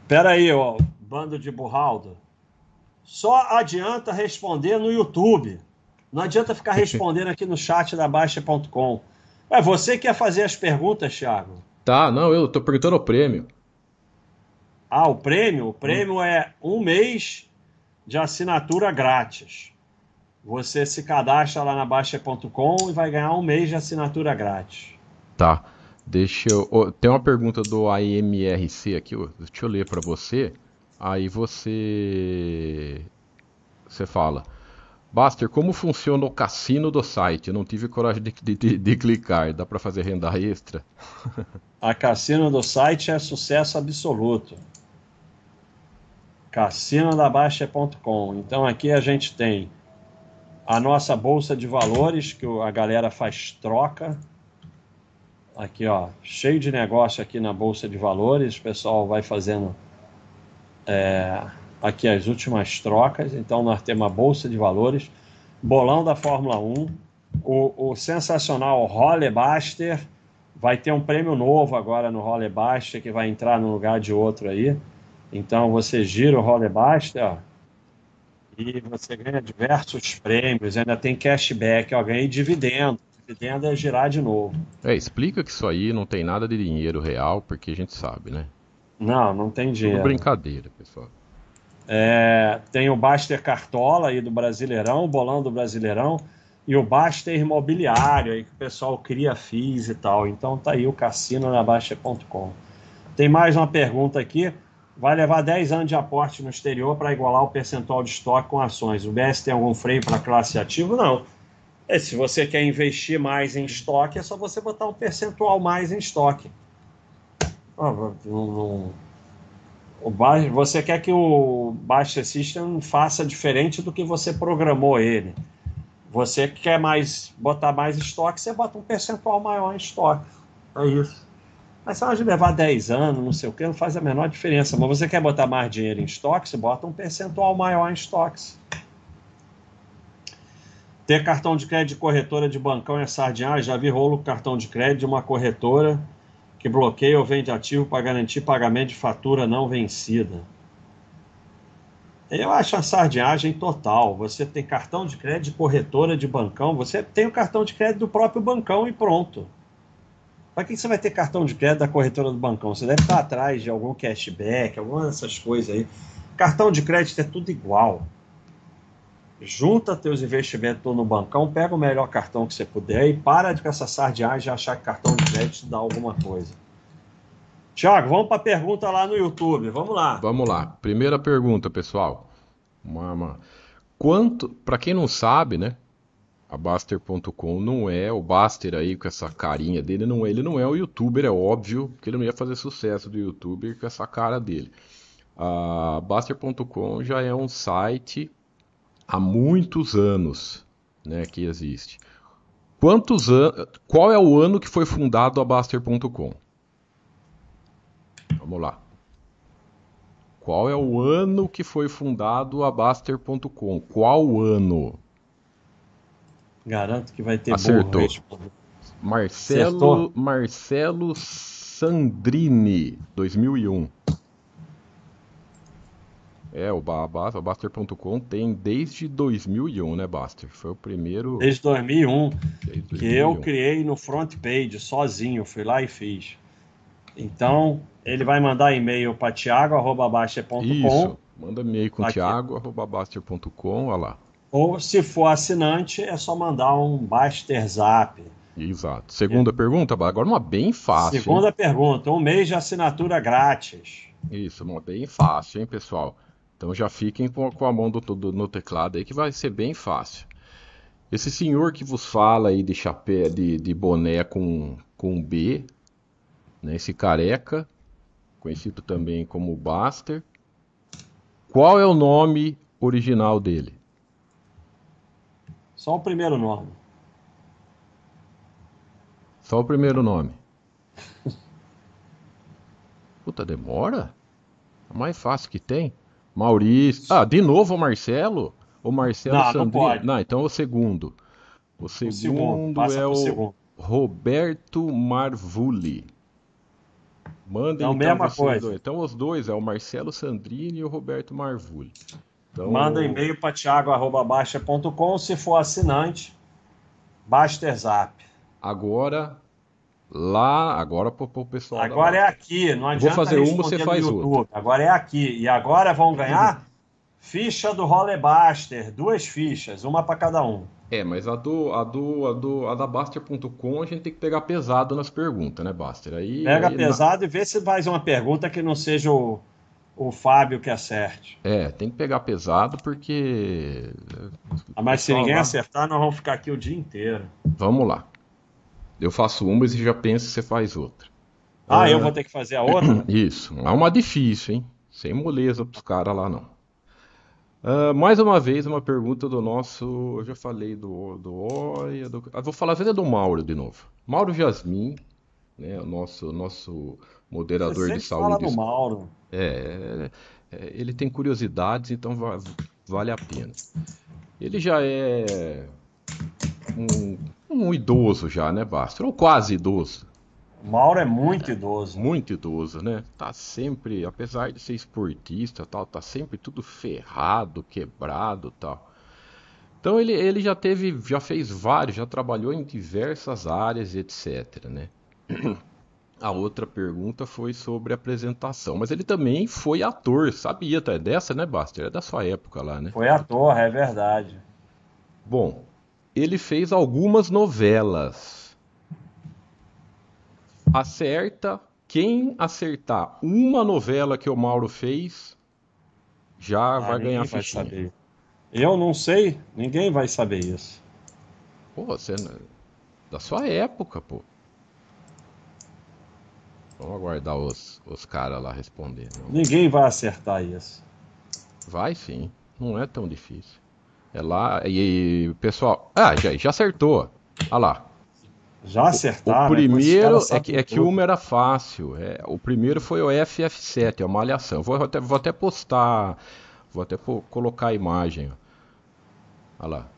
Pera aí, ó, bando de burraldo. Só adianta responder no YouTube. Não adianta ficar respondendo aqui no chat da Baixa.com. É você que ia fazer as perguntas, Thiago. Tá, não, eu tô perguntando o prêmio. Ah, o prêmio? O prêmio hum. é um mês de assinatura grátis. Você se cadastra lá na Baixa.com e vai ganhar um mês de assinatura grátis. Tá. Deixa eu. Tem uma pergunta do AMRC aqui, deixa eu ler para você. Aí você. Você fala. Baster, como funciona o cassino do site? Eu não tive coragem de, de, de clicar. Dá para fazer renda extra? A cassino do site é sucesso absoluto. Cassinodabaixa.com. Então aqui a gente tem a nossa bolsa de valores, que a galera faz troca. Aqui, ó, cheio de negócio aqui na bolsa de valores. O pessoal vai fazendo é, aqui as últimas trocas. Então, nós temos a bolsa de valores, bolão da Fórmula 1, o, o sensacional Rollebuster. Vai ter um prêmio novo agora no Rollebuster que vai entrar no lugar de outro aí. Então, você gira o Rollebuster, ó e você ganha diversos prêmios, ainda tem cashback, ó, ganhei dividendo. Dividendo é girar de novo. É, explica que isso aí não tem nada de dinheiro real, porque a gente sabe, né? Não, não tem dinheiro. Tudo brincadeira, pessoal. É, tem o Baster Cartola aí do Brasileirão, o bolão do Brasileirão, e o Baster Imobiliário aí que o pessoal cria FIIs e tal. Então tá aí o cassino na Baixa.com. Tem mais uma pergunta aqui vai levar 10 anos de aporte no exterior para igualar o percentual de estoque com ações. O BS tem algum freio para classe ativo? Não. É, se você quer investir mais em estoque, é só você botar um percentual mais em estoque. Você quer que o Baixa System faça diferente do que você programou ele. Você quer mais botar mais estoque, você bota um percentual maior em estoque. É isso. Mas se ela levar 10 anos, não sei o que, não faz a menor diferença. Mas você quer botar mais dinheiro em estoque, você bota um percentual maior em estoques. Ter cartão de crédito de corretora de bancão é sardinha. Ah, já vi rolo cartão de crédito de uma corretora que bloqueia ou vende ativo para garantir pagamento de fatura não vencida. Eu acho a sardinhagem total. Você tem cartão de crédito corretora de bancão, você tem o cartão de crédito do próprio bancão e pronto. Para que você vai ter cartão de crédito da corretora do bancão? Você deve estar atrás de algum cashback, alguma dessas coisas aí. Cartão de crédito é tudo igual. Junta teus investimentos no bancão, pega o melhor cartão que você puder e para com essa sardinha de achar que cartão de crédito dá alguma coisa. Tiago, vamos para a pergunta lá no YouTube. Vamos lá. Vamos lá. Primeira pergunta, pessoal. Quanto, para quem não sabe, né? a Baster.com não é o Baster aí com essa carinha dele, não é, ele não é o youtuber, é óbvio que ele não ia fazer sucesso do youtuber com essa cara dele. A Baster.com já é um site há muitos anos, né, que existe. Quantos anos, qual é o ano que foi fundado a Baster.com? Vamos lá. Qual é o ano que foi fundado a Baster.com? Qual ano? Garanto que vai ter Acertou. Marcelo, Acertou. Marcelo Sandrini, 2001. É, o Baster.com tem desde 2001, né, Baster? Foi o primeiro. Desde 2001, desde 2001. que eu criei no front page, sozinho, fui lá e fiz. Então, ele vai mandar e-mail para tiago.baster.com. Isso, manda e-mail com tiago.baster.com, olha lá. Ou, se for assinante, é só mandar um Baster Zap. Exato. Segunda é. pergunta, agora uma bem fácil. Segunda hein? pergunta, um mês de assinatura grátis. Isso, uma bem fácil, hein, pessoal? Então já fiquem com, a mão do, do, no teclado aí que vai ser bem fácil. Esse senhor que vos fala aí de chapéu, de, de boné com, com B, né, esse careca, conhecido também como Buster, qual é o nome original dele? Só o primeiro nome. Só o primeiro nome. Puta, demora? É mais fácil que tem. Maurício. Ah, de novo o Marcelo? O Marcelo não, Sandrini? Não, não, então o segundo. O segundo, o segundo é o segundo. Roberto Marvuli. Mandem então, mesma coisa. Dois. Então os dois é o Marcelo Sandrini e o Roberto Marvuli. Então, Manda e-mail para thiago.baixa.com se for assinante. Basterzap. Agora lá, agora para o pessoal. Agora é aqui, não adianta Vou fazer uma, você faz outra. Agora é aqui. E agora vão ganhar ficha do Rollerbuster, duas fichas, uma para cada um. É, mas a do a do a do a da Baster.com a gente tem que pegar pesado nas perguntas, né, Baster? Aí pega aí, pesado na... e vê se faz uma pergunta que não seja o o Fábio que acerte. É, tem que pegar pesado porque. Ah, mas se ninguém acertar, nós vamos ficar aqui o dia inteiro. Vamos lá. Eu faço uma e você já pensa que você faz outra. Ah, eu vou ter que fazer a outra? Isso. É uma difícil, hein? Sem moleza pros caras lá, não. Uh, mais uma vez, uma pergunta do nosso. Eu já falei do, do Oia. Do... Ah, vou falar até do Mauro de novo. Mauro Jasmin, né, o nosso, nosso moderador de saúde. Fala do Mauro. É, é, é, ele tem curiosidades, então va vale a pena. Ele já é um um idoso já, né, Bastro? Ou quase idoso. O Mauro é muito idoso. Muito idoso, né? Tá sempre, apesar de ser esportista, tal, tá sempre tudo ferrado, quebrado, tal. Então ele, ele já teve, já fez vários, já trabalhou em diversas áreas, etc, né? A outra pergunta foi sobre apresentação, mas ele também foi ator, sabia, tá? É dessa, né, Baster? É da sua época lá, né? Foi ator, é verdade. Bom, ele fez algumas novelas. Acerta. Quem acertar uma novela que o Mauro fez, já ah, vai ganhar vai saber. Eu não sei, ninguém vai saber isso. Pô, você da sua época, pô. Vamos aguardar os, os caras lá responder. Ninguém vai acertar isso. Vai sim, não é tão difícil. É lá. E, pessoal. Ah, já, já acertou. Olha lá. Já acertaram. O, o né? primeiro é que, é que uma era fácil. É, o primeiro foi o FF7, é uma malhação. Vou até, vou até postar. Vou até colocar a imagem. Olha lá.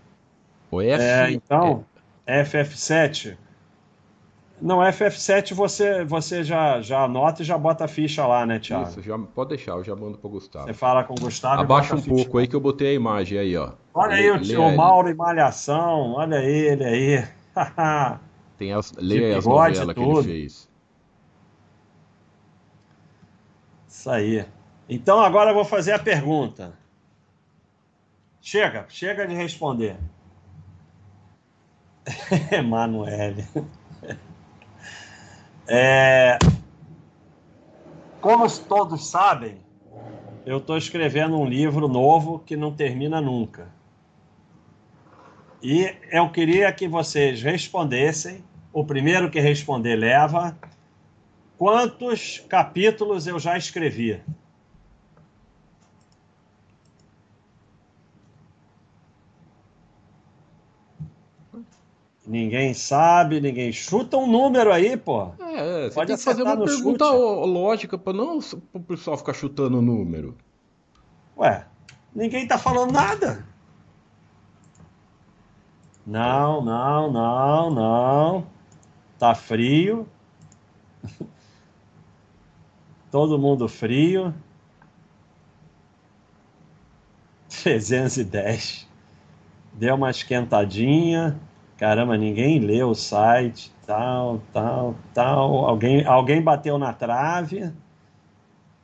O F. É, então, é... FF7 não, FF7 você, você já, já anota e já bota a ficha lá, né, Thiago? Isso, já, pode deixar, eu já mando pro Gustavo. Você fala com o Gustavo Abaixa um pouco aí que eu botei a imagem aí, ó. Olha aí o tio Mauro em Malhação, olha ele aí. Tem as, leia as novelas que ele fez. Isso aí. Então agora eu vou fazer a pergunta. Chega, chega de responder. Emanuele. É... Como todos sabem, eu estou escrevendo um livro novo que não termina nunca. E eu queria que vocês respondessem. O primeiro que responder leva. Quantos capítulos eu já escrevi? Ninguém sabe, ninguém chuta um número aí, pô. É, você Pode tem que fazer uma pergunta chute. lógica para não o pessoal ficar chutando o número. Ué, ninguém tá falando nada. Não, não, não, não. Tá frio. Todo mundo frio. 310. Deu uma esquentadinha. Caramba, ninguém leu o site. Tal, tal, tal. Alguém, alguém bateu na trave.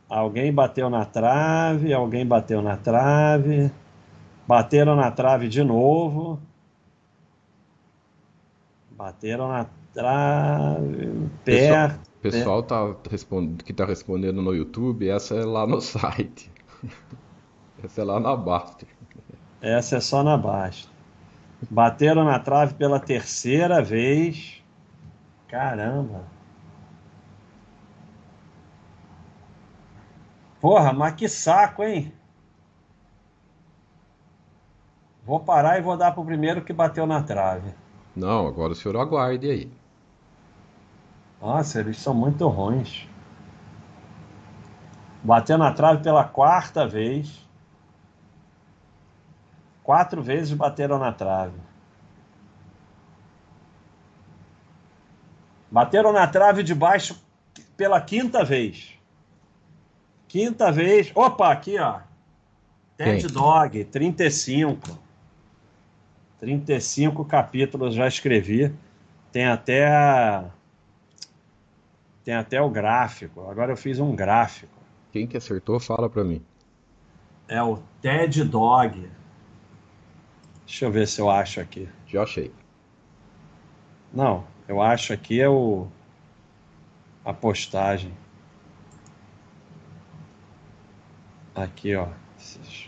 Alguém bateu na trave. Alguém bateu na trave. Bateram na trave de novo. Bateram na trave. Perto. O pessoal tá respondendo, que está respondendo no YouTube, essa é lá no site. essa é lá na Baster. Essa é só na Baster. Bateram na trave pela terceira vez. Caramba. Porra, mas que saco, hein? Vou parar e vou dar pro primeiro que bateu na trave. Não, agora o senhor aguarde aí. Nossa, eles são muito ruins. Bateu na trave pela quarta vez. Quatro vezes bateram na trave. Bateram na trave de baixo pela quinta vez. Quinta vez. Opa, aqui, ó. Ted Dog, 35. 35 capítulos já escrevi. Tem até tem até o gráfico. Agora eu fiz um gráfico. Quem que acertou, fala para mim. É o Ted Dog. Deixa eu ver se eu acho aqui. Já achei. Não, eu acho aqui é o a postagem. Aqui, ó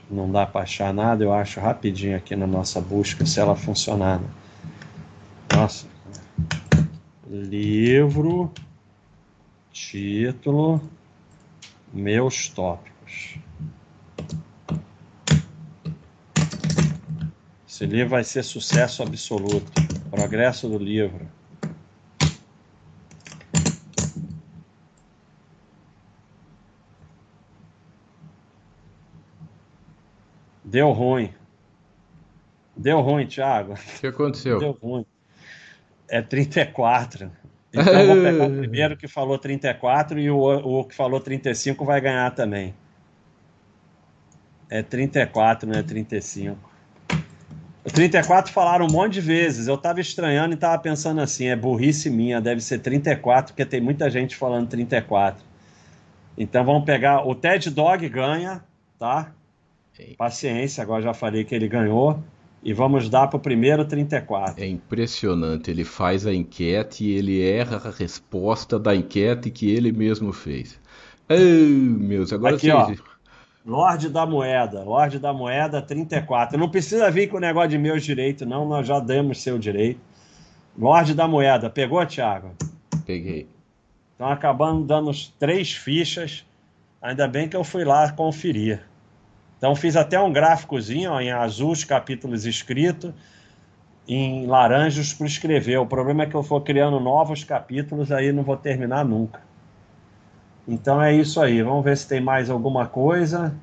não dá para achar nada, eu acho rapidinho aqui na nossa busca se ela funcionar. Né? Nossa. Livro, título, meus tópicos. Esse livro vai ser sucesso absoluto. Progresso do livro. Deu ruim. Deu ruim, Thiago. O que aconteceu? Deu ruim. É 34. Então eu vou pegar o primeiro que falou 34 e o, o que falou 35 vai ganhar também. É 34, não é 35. O 34 falaram um monte de vezes. Eu tava estranhando e tava pensando assim: é burrice minha, deve ser 34, porque tem muita gente falando 34. Então vamos pegar. O Ted Dog ganha, tá? Paciência, agora já falei que ele ganhou. E vamos dar para o primeiro 34. É impressionante. Ele faz a enquete e ele erra a resposta da enquete que ele mesmo fez. Oh, meus, agora Aqui, sim. ó. Lorde da Moeda. Lorde da Moeda 34. Não precisa vir com o negócio de meus direitos, não. Nós já demos seu direito. Lorde da Moeda. Pegou, Thiago? Peguei. Estão acabando dando três fichas. Ainda bem que eu fui lá conferir. Então fiz até um gráficozinho ó, em azul os capítulos escritos, em laranjas para escrever. O problema é que eu for criando novos capítulos, aí não vou terminar nunca. Então é isso aí. Vamos ver se tem mais alguma coisa.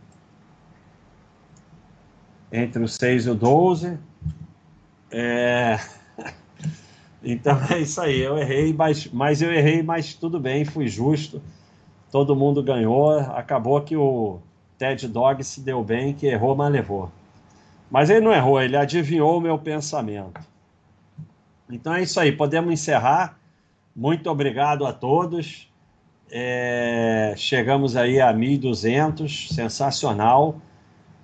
Entre o 6 e o 12. É... Então é isso aí. Eu errei, mas, mas eu errei, mas tudo bem, fui justo. Todo mundo ganhou. Acabou que o Ted Dog se deu bem, que errou, mas levou. Mas ele não errou, ele adivinhou o meu pensamento. Então é isso aí, podemos encerrar. Muito obrigado a todos. É, chegamos aí a 1.200, sensacional.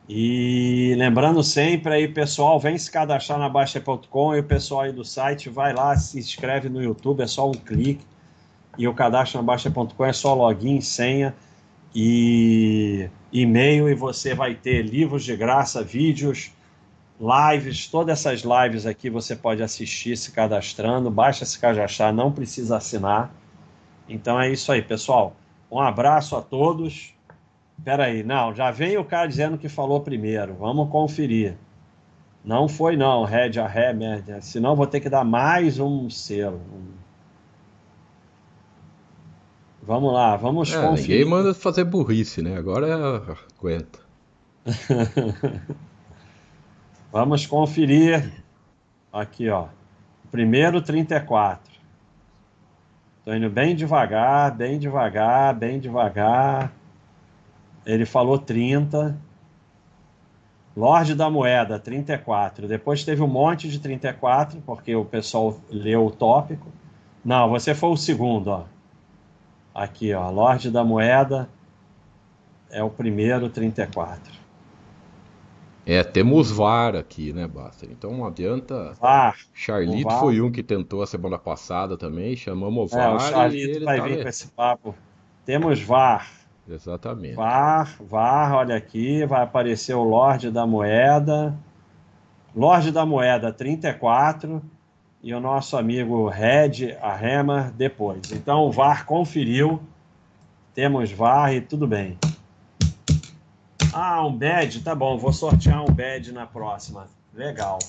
E lembrando sempre aí, pessoal, vem se cadastrar na Baixa.com e o pessoal aí do site vai lá, se inscreve no YouTube, é só um clique. E o cadastro na Baixa.com é só login, senha e e-mail e você vai ter livros de graça, vídeos, lives, todas essas lives aqui você pode assistir se cadastrando, basta se cadastrar, não precisa assinar. Então é isso aí, pessoal. Um abraço a todos. Espera aí, não, já veio o cara dizendo que falou primeiro. Vamos conferir. Não foi não, Red a ré, merda. Senão vou ter que dar mais um selo. Vamos lá, vamos é, conferir. Ninguém manda fazer burrice, né? Agora é... aguenta. vamos conferir. Aqui, ó. Primeiro 34. Tô indo bem devagar, bem devagar, bem devagar. Ele falou 30. Lorde da Moeda, 34. Depois teve um monte de 34, porque o pessoal leu o tópico. Não, você foi o segundo, ó. Aqui, ó. Lorde da Moeda é o primeiro 34. É, temos VAR aqui, né, Basta? Então não adianta. VAR. Charlito VAR. foi um que tentou a semana passada também, chamamos o VAR. É, o Charlito vai tá vir com esse papo. Temos VAR. Exatamente. VAR, VAR, olha aqui, vai aparecer o Lorde da Moeda. Lorde da Moeda 34 e o nosso amigo Red Arrema depois. Então o VAR conferiu, temos VAR e tudo bem. Ah, um badge, tá bom, vou sortear um badge na próxima. Legal.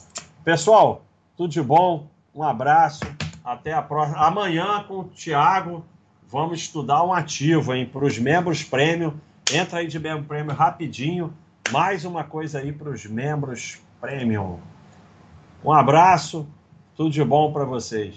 Pessoal, tudo de bom, um abraço, até a próxima. Amanhã com o Thiago Vamos estudar um ativo, hein? Para os membros prêmio. Entra aí de membro prêmio rapidinho. Mais uma coisa aí para os membros premium. Um abraço, tudo de bom para vocês.